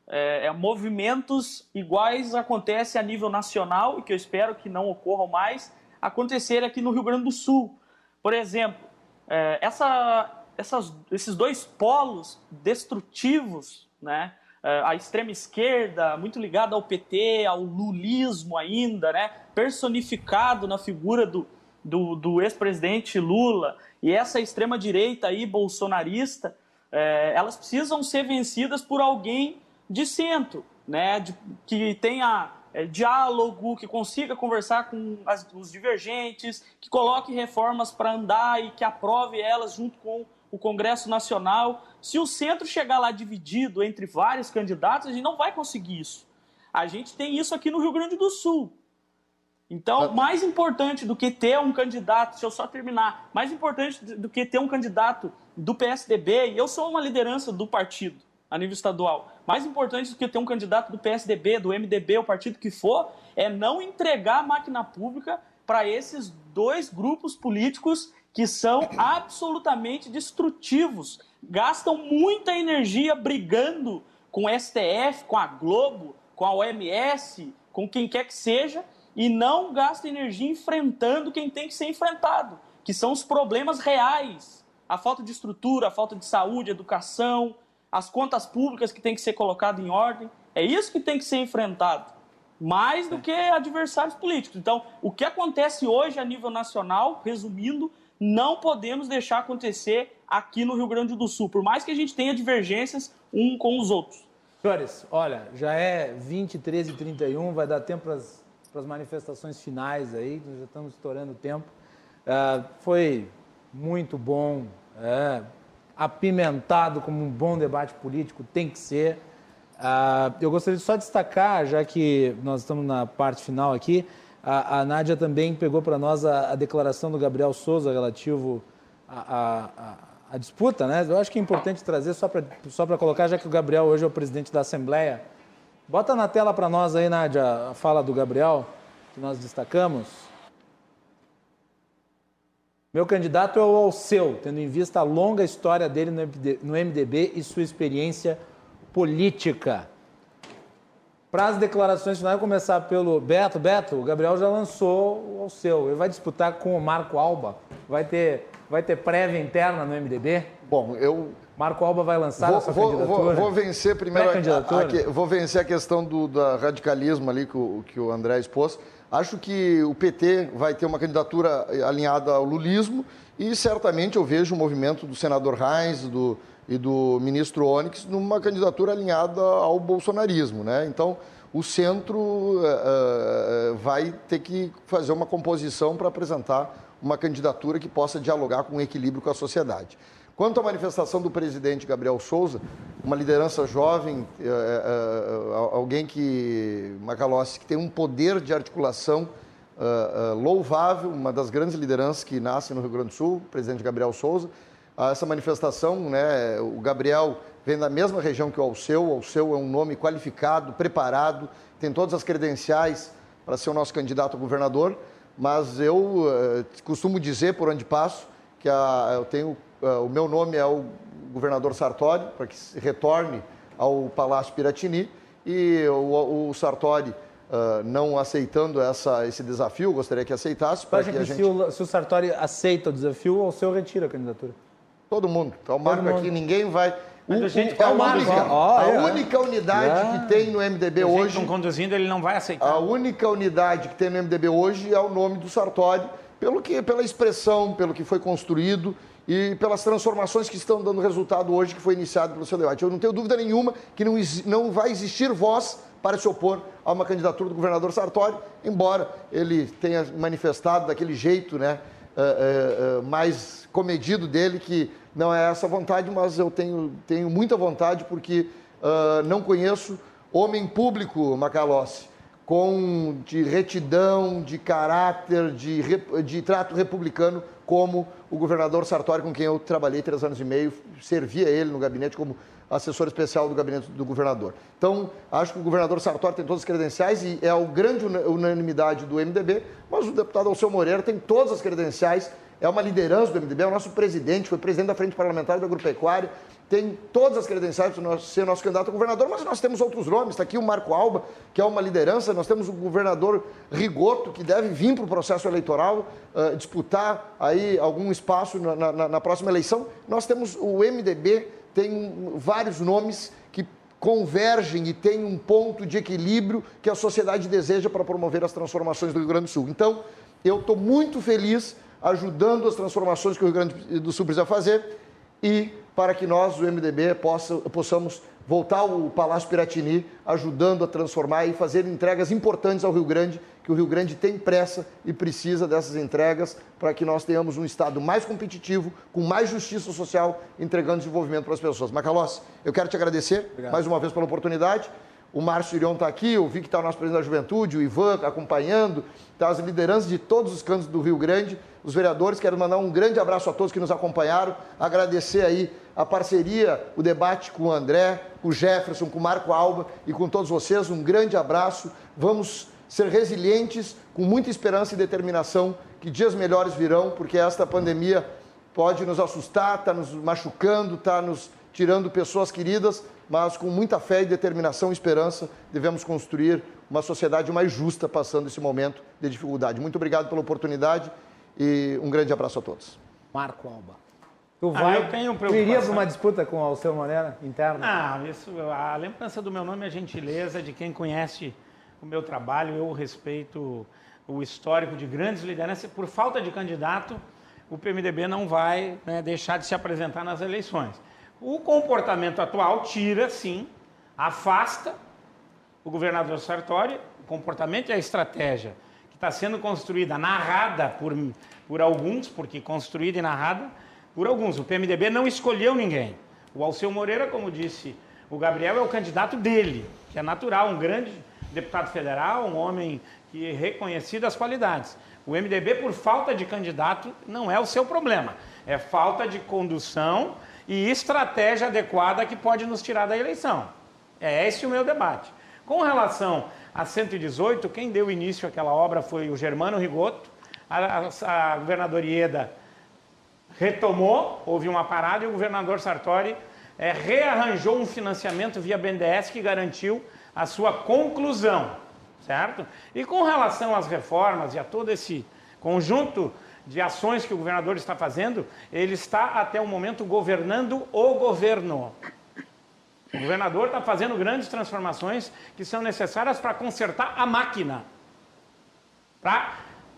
Speaker 6: é, é movimentos iguais acontecem a nível nacional e que eu espero que não ocorram mais acontecer aqui no Rio Grande do Sul. Por exemplo, é, essa, essas, esses dois polos destrutivos, né? É, a extrema esquerda, muito ligada ao PT, ao lulismo ainda, né? personificado na figura do, do, do ex-presidente Lula, e essa extrema direita aí, bolsonarista, é, elas precisam ser vencidas por alguém de centro, né? De- que tenha é, diálogo, que consiga conversar com as- os divergentes, que coloque reformas para andar e que aprove elas junto com o Congresso Nacional. Se o centro chegar lá dividido entre vários candidatos, a gente não vai conseguir isso. A gente tem isso aqui no Rio Grande do Sul. Então, mais importante do que ter um candidato, deixa eu só terminar, mais importante do que ter um candidato do PSDB, e eu sou uma liderança do partido a nível estadual, mais importante do que ter um candidato do PSDB, do MDB, o partido que for, é não entregar a máquina pública para esses dois grupos políticos que são absolutamente destrutivos, gastam muita energia brigando com o STF, com a Globo, com a OMS, com quem quer que seja, e não gasta energia enfrentando quem tem que ser enfrentado, que são os problemas reais. A falta de estrutura, a falta de saúde, educação, as contas públicas que tem que ser colocado em ordem. É isso que tem que ser enfrentado, mais do que adversários políticos. Então, o que acontece hoje a nível nacional, resumindo, não podemos deixar acontecer aqui no Rio Grande do Sul, por mais que a gente tenha divergências um com os outros.
Speaker 2: Senhores, olha, já é 20, 13 e 31, vai dar tempo para as manifestações finais aí, nós já estamos estourando o tempo. Ah, foi muito bom, é, apimentado como um bom debate político, tem que ser. Ah, eu gostaria de só destacar, já que nós estamos na parte final aqui, a, a Nádia também pegou para nós a, a declaração do Gabriel Souza relativo à, disputa, né? Eu acho que é importante trazer só para só colocar, já que o Gabriel hoje é o presidente da Assembleia. Bota na tela para nós aí, Nádia, a fala do Gabriel, que nós destacamos. Meu candidato é o Alceu, tendo em vista a longa história dele no MD no MDB e sua experiência política. Para as declarações finais, começar pelo Beto. Beto, o Gabriel já lançou o Alceu. Ele vai disputar com o Marco Alba. Vai ter, vai ter prévia interna no MDB?
Speaker 5: Bom, eu
Speaker 2: Marco Alba vai lançar
Speaker 5: vou,
Speaker 2: a sua
Speaker 5: vou,
Speaker 2: candidatura?
Speaker 5: vou, vencer primeiro a, a- a- vou vencer a questão do da radicalismo ali que o, que o André expôs. Acho que o PT vai ter uma candidatura alinhada ao lulismo e certamente eu vejo o movimento do senador Reins do, e do ministro Onyx numa candidatura alinhada ao bolsonarismo. Né? Então, o centro eh, eh, vai ter que fazer uma composição para apresentar uma candidatura que possa dialogar com equilíbrio com a sociedade. Quanto à manifestação do presidente Gabriel Souza, uma liderança jovem, eh, eh, alguém que, Macalossi, que tem um poder de articulação eh, eh, louvável, uma das grandes lideranças que nasce no Rio Grande do Sul, o presidente Gabriel Souza. Essa manifestação, né, o Gabriel vem da mesma região que o Alceu, o Alceu é um nome qualificado, preparado, tem todas as credenciais para ser o nosso candidato a governador, mas eu eh, costumo dizer por onde passo que a- eu tenho eh, o meu nome é o governador Sartori para que se retorne ao Palácio Piratini e o, o Sartori eh, não aceitando essa, esse desafio, gostaria que aceitasse para que
Speaker 2: que,
Speaker 5: a gente
Speaker 2: se, o, se o Sartori aceita o desafio, o Alceu retira a candidatura?
Speaker 5: todo mundo, então marco aqui ninguém vai
Speaker 4: Mas
Speaker 5: o- a
Speaker 4: é Marco,
Speaker 5: única, a
Speaker 2: é.
Speaker 5: única unidade
Speaker 2: É.
Speaker 5: que tem no MDB hoje
Speaker 4: estão conduzindo, ele não vai aceitar.
Speaker 5: A única unidade que tem no MDB hoje é o nome do Sartori, pelo que, pela expressão, pelo que foi construído e pelas transformações que estão dando resultado hoje, que foi iniciado pelo seu debate. Eu não tenho dúvida nenhuma que não, não vai existir voz para se opor a uma candidatura do governador Sartori, embora ele tenha manifestado daquele jeito, né, uh, uh, mais comedido dele, que não é essa vontade, mas eu tenho, tenho muita vontade porque não conheço homem público, Macalossi, com de retidão, de caráter, de, de trato republicano, como o governador Sartori, com quem eu trabalhei três anos e meio, servia ele no gabinete como assessor especial do gabinete do governador. Então, acho que o governador Sartori tem todas as credenciais e é a grande unanimidade do MDB, mas o deputado Alceu Moreira tem todas as credenciais, é uma liderança do MDB, é o nosso presidente, foi presidente da Frente Parlamentar da Agropecuária, tem todas as credenciais para ser nosso candidato a governador, mas nós temos outros nomes. Está aqui o Marco Alba, que é uma liderança, nós temos o governador Rigoto, que deve vir para o processo eleitoral, uh, disputar aí algum espaço na, na, na, próxima eleição. Nós temos o MDB, tem vários nomes que convergem e tem um ponto de equilíbrio que a sociedade deseja para promover as transformações do Rio Grande do Sul. Então, eu estou muito feliz ajudando as transformações que o Rio Grande do Sul precisa fazer e para que nós, do MDB, possa, possamos voltar ao Palácio Piratini, ajudando a transformar e fazer entregas importantes ao Rio Grande, que o Rio Grande tem pressa e precisa dessas entregas para que nós tenhamos um Estado mais competitivo, com mais justiça social, entregando desenvolvimento para as pessoas. Macalossi, eu quero te agradecer Obrigado. mais uma vez pela oportunidade. O Márcio Irion está aqui, eu vi que está o nosso presidente da juventude, o Ivan acompanhando, está as lideranças de todos os cantos do Rio Grande, os vereadores. Quero mandar um grande abraço a todos que nos acompanharam, agradecer aí a parceria, o debate com o André, com o Jefferson, com o Marco Alba e com todos vocês. Um grande abraço. Vamos ser resilientes, com muita esperança e determinação, que dias melhores virão, porque esta pandemia pode nos assustar, está nos machucando, está nos tirando pessoas queridas, mas com muita fé e determinação e esperança, devemos construir uma sociedade mais justa passando esse momento de dificuldade. Muito obrigado pela oportunidade e um grande abraço a todos.
Speaker 2: Marco Alba. Tu vai, ah, eu tenho tu iria para uma disputa com o Alceu Moreira interna?
Speaker 4: Ah, isso, a lembrança do meu nome é gentileza de quem conhece o meu trabalho. Eu respeito o histórico de grandes lideranças. Por falta de candidato, o PMDB não vai né, deixar de se apresentar nas eleições. O comportamento atual tira, sim, afasta o governador Sartori, o comportamento e a estratégia que está sendo construída, narrada por, por alguns, porque construída e narrada por alguns. O PMDB não escolheu ninguém. O Alceu Moreira, como disse o Gabriel, é o candidato dele, que é natural, um grande deputado federal, um homem que é reconhecido as qualidades. O MDB, por falta de candidato, não é o seu problema. É falta de condução e estratégia adequada que pode nos tirar da eleição. É esse o meu debate. Com relação a 118, quem deu início àquela obra foi o Germano Rigoto, a, a, a governadora Ieda retomou, houve uma parada e o governador Sartori é, rearranjou um financiamento via BNDES que garantiu a sua conclusão, certo? E com relação às reformas e a todo esse conjunto de ações que o governador está fazendo, ele está até o momento governando o governo. O governador está fazendo grandes transformações que são necessárias para consertar a máquina, para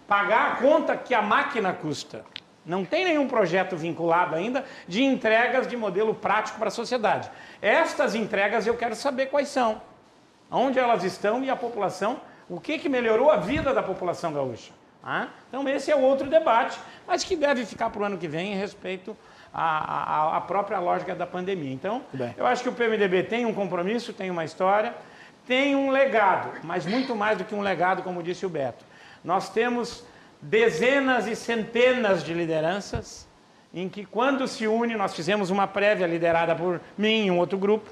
Speaker 4: pagar a conta que a máquina custa. Não tem nenhum projeto vinculado ainda de entregas de modelo prático para a sociedade. Estas entregas eu quero saber quais são, onde elas estão e a população, o que, que melhorou a vida da população gaúcha. Ah? Então esse é outro debate, mas que deve ficar para o ano que vem em respeito à, à, à própria lógica da pandemia. Então, eu acho que o PMDB tem um compromisso, tem uma história, tem um legado, mas muito mais do que um legado, como disse o Beto. Nós temos dezenas e centenas de lideranças, em que quando se une, nós fizemos uma prévia liderada por mim e um outro grupo,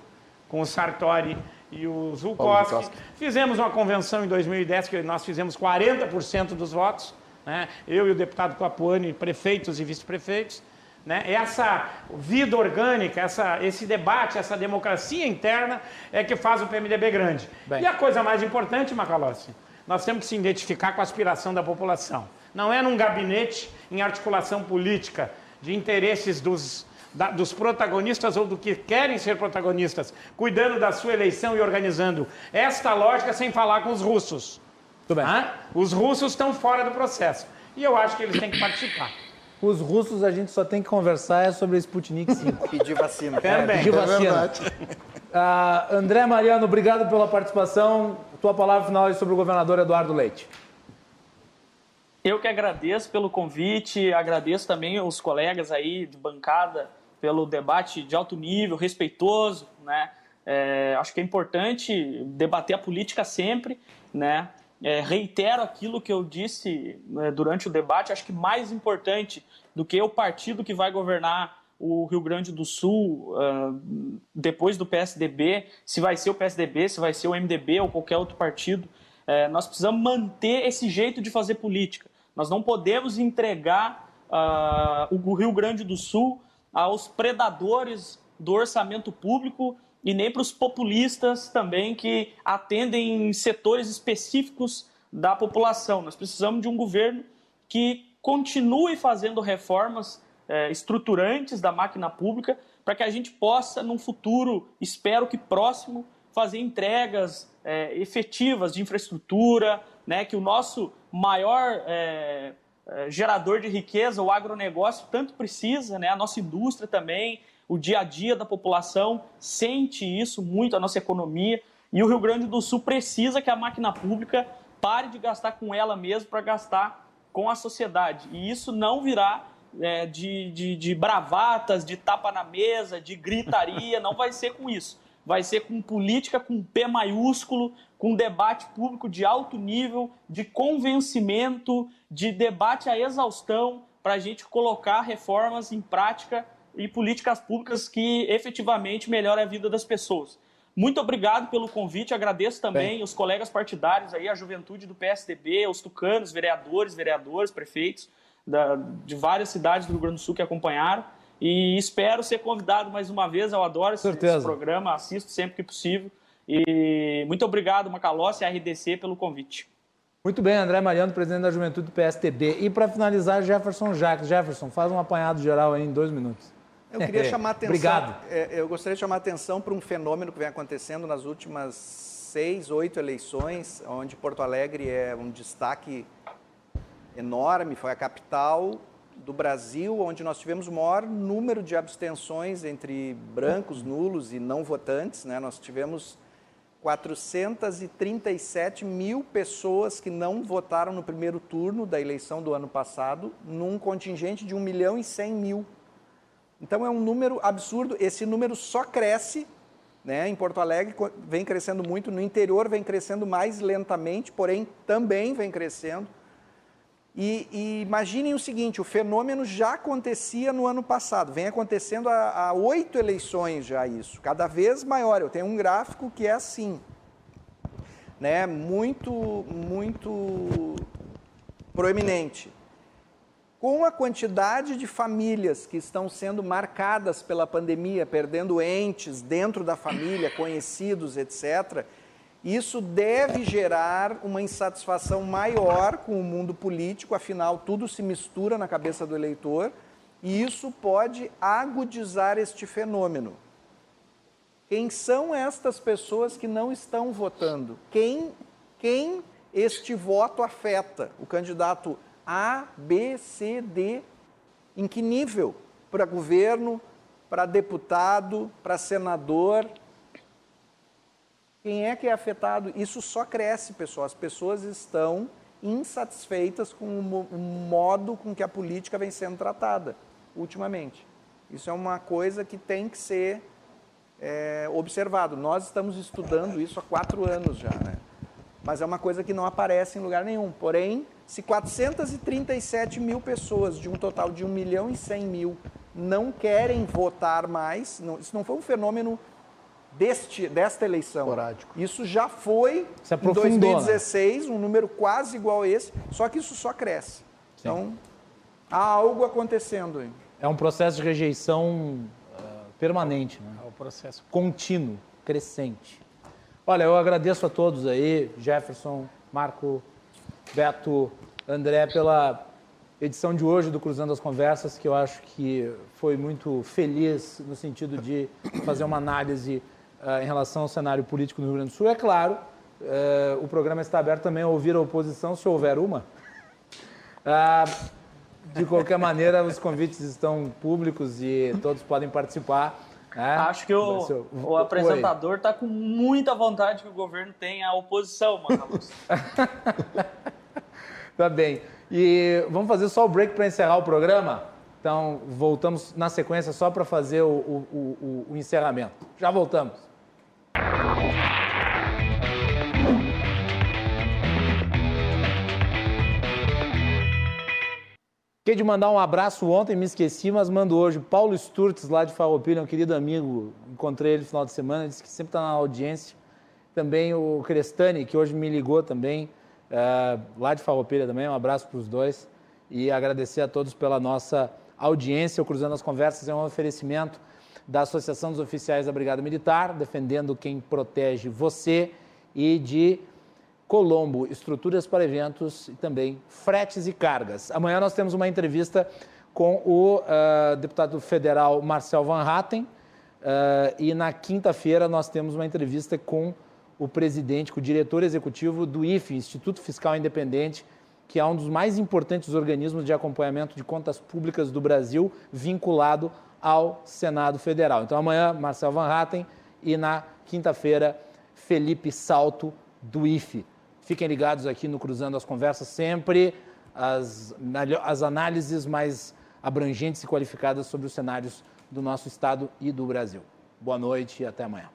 Speaker 4: com o Sartori e o Zulkowski. Fizemos uma convenção em 2010 que nós fizemos 40% dos votos, né? eu e o deputado Capuani, prefeitos e vice-prefeitos. Né? Essa vida orgânica, essa, esse debate, essa democracia interna é que faz o PMDB grande. Bem. E a coisa mais importante, Macalossi, nós temos que se identificar com a aspiração da população. Não é num gabinete em articulação política de interesses dos, da, dos protagonistas ou do que querem ser protagonistas, cuidando da sua eleição e organizando esta lógica sem falar com os russos. Tudo bem. Ah? Os russos estão fora do processo. E eu acho que eles têm que participar.
Speaker 2: Os russos a gente só tem que conversar é sobre a Sputnik 5.
Speaker 3: Pedir vacina.
Speaker 2: Também. Pedir vacina. É uh, André Mariano, obrigado pela participação. Tua palavra final é sobre o governador Eduardo Leite.
Speaker 6: Eu que agradeço pelo convite, agradeço também os colegas aí de bancada pelo debate de alto nível, respeitoso, né? É, acho que é importante debater a política sempre, né? É, reitero aquilo que eu disse né, durante o debate. Acho que mais importante do que o partido que vai governar o Rio Grande do Sul uh, depois do PSDB, se vai ser o PSDB, se vai ser o MDB ou qualquer outro partido, uh, nós precisamos manter esse jeito de fazer política. Nós não podemos entregar uh, o Rio Grande do Sul aos predadores do orçamento público e nem para os populistas também que atendem setores específicos da população. Nós precisamos de um governo que continue fazendo reformas é, estruturantes da máquina pública para que a gente possa, num futuro, espero que próximo, fazer entregas é, efetivas de infraestrutura, né, que o nosso maior é, é gerador de riqueza, o agronegócio, tanto precisa, né, a nossa indústria também, o dia a dia da população sente isso muito, a nossa economia. E o Rio Grande do Sul precisa que a máquina pública pare de gastar com ela mesmo para gastar com a sociedade. E isso não virá é, de, de, de bravatas, de tapa na mesa, de gritaria, não vai ser com isso. Vai ser com política com P maiúsculo, com debate público de alto nível, de convencimento, de debate à exaustão, para a gente colocar reformas em prática e políticas públicas que efetivamente melhorem a vida das pessoas. Muito obrigado pelo convite, agradeço também Bem. os colegas partidários aí, a juventude do PSDB, os tucanos, vereadores, vereadores, prefeitos da, de várias cidades do Rio Grande do Sul que acompanharam. E espero ser convidado mais uma vez, eu adoro esse, esse programa, assisto sempre que possível. E muito obrigado, Macalossi e RDC, pelo convite.
Speaker 2: Muito bem, André Mariano, presidente da Juventude do PSTB. E para finalizar, Jefferson Jacques. Jefferson, faz um apanhado geral aí em dois minutos.
Speaker 3: Eu queria é, chamar atenção.
Speaker 2: Obrigado.
Speaker 3: É, eu gostaria de chamar atenção para um fenômeno que vem acontecendo nas últimas seis, oito eleições, onde Porto Alegre é um destaque enorme, foi a capital do Brasil, onde nós tivemos o maior número de abstenções entre brancos, nulos e não votantes. Né? Nós tivemos 437 mil pessoas que não votaram no primeiro turno da eleição do ano passado, num contingente de 1 milhão e 100 mil. Então é um número absurdo. Esse número só cresce. Né? Em Porto Alegre vem crescendo muito, no interior vem crescendo mais lentamente, porém também vem crescendo. E, e, imaginem o seguinte: o fenômeno já acontecia no ano passado, vem acontecendo há, oito eleições já isso, cada vez maior. Eu tenho um gráfico que é assim, né? Muito, muito proeminente. Com a quantidade de famílias que estão sendo marcadas pela pandemia, perdendo entes dentro da família, conhecidos, etc isso deve gerar uma insatisfação maior com o mundo político, afinal, tudo se mistura na cabeça do eleitor, e isso pode agudizar este fenômeno. Quem são estas pessoas que não estão votando? Quem, quem este voto afeta? O candidato A, B, C, D? Em que nível? Para governo, para deputado, para senador, quem é que é afetado? Isso só cresce, pessoal. As pessoas estão insatisfeitas com o modo com que a política vem sendo tratada ultimamente. Isso é uma coisa que tem que ser é, observado. Nós estamos estudando isso há quatro anos já, né? Mas é uma coisa que não aparece em lugar nenhum. Porém, se 437 mil pessoas, de um total de 1 milhão e 100 mil, não querem votar mais, não, isso não foi um fenômeno deste, desta eleição.
Speaker 2: Esporádico.
Speaker 3: Isso já foi em 2016, né? um número quase igual a esse, só que isso só cresce. Sim. Então, há algo acontecendo aí.
Speaker 2: É um processo de rejeição uh, permanente, né? É um processo contínuo, crescente. Olha, eu agradeço a todos aí, Jefferson, Marco, Beto, André, pela edição de hoje do Cruzando as Conversas, que eu acho que foi muito feliz no sentido de fazer uma análise uh, em relação ao cenário político no Rio Grande do Sul. É claro, uh, o programa está aberto também a ouvir a oposição, se houver uma. Uh, de qualquer maneira, os convites estão públicos e todos podem participar.
Speaker 6: Né? Acho que o, o apresentador está com muita vontade que o governo tenha a oposição, Marcos.
Speaker 2: Tá bem. E vamos fazer só o break para encerrar o programa? Então, voltamos na sequência só para fazer o, o, o, o encerramento. Já voltamos. Fiquei de mandar um abraço ontem, me esqueci, mas mando hoje. Paulo Sturtes, lá de Farroupilha, um querido amigo, encontrei ele no final de semana, disse que sempre está na audiência. Também o Crestani, que hoje me ligou também, é, lá de Farroupilha também, um abraço para os dois. E agradecer a todos pela nossa audiência. O Cruzando as Conversas é um oferecimento da Associação dos Oficiais da Brigada Militar, defendendo quem protege você, e de Colombo, estruturas para eventos e também fretes e cargas. Amanhã nós temos uma entrevista com o uh, deputado federal Marcel Van Hatten uh, e na quinta-feira nós temos uma entrevista com o presidente, com o diretor executivo do IFE, Instituto Fiscal Independente, que é um dos mais importantes organismos de acompanhamento de contas públicas do Brasil, vinculado ao Senado Federal. Então amanhã Marcel Van Hatten e na quinta-feira Felipe Salto do IFE. Fiquem ligados aqui no Cruzando as Conversas, sempre as, as análises mais abrangentes e qualificadas sobre os cenários do nosso Estado e do Brasil. Boa noite e até amanhã.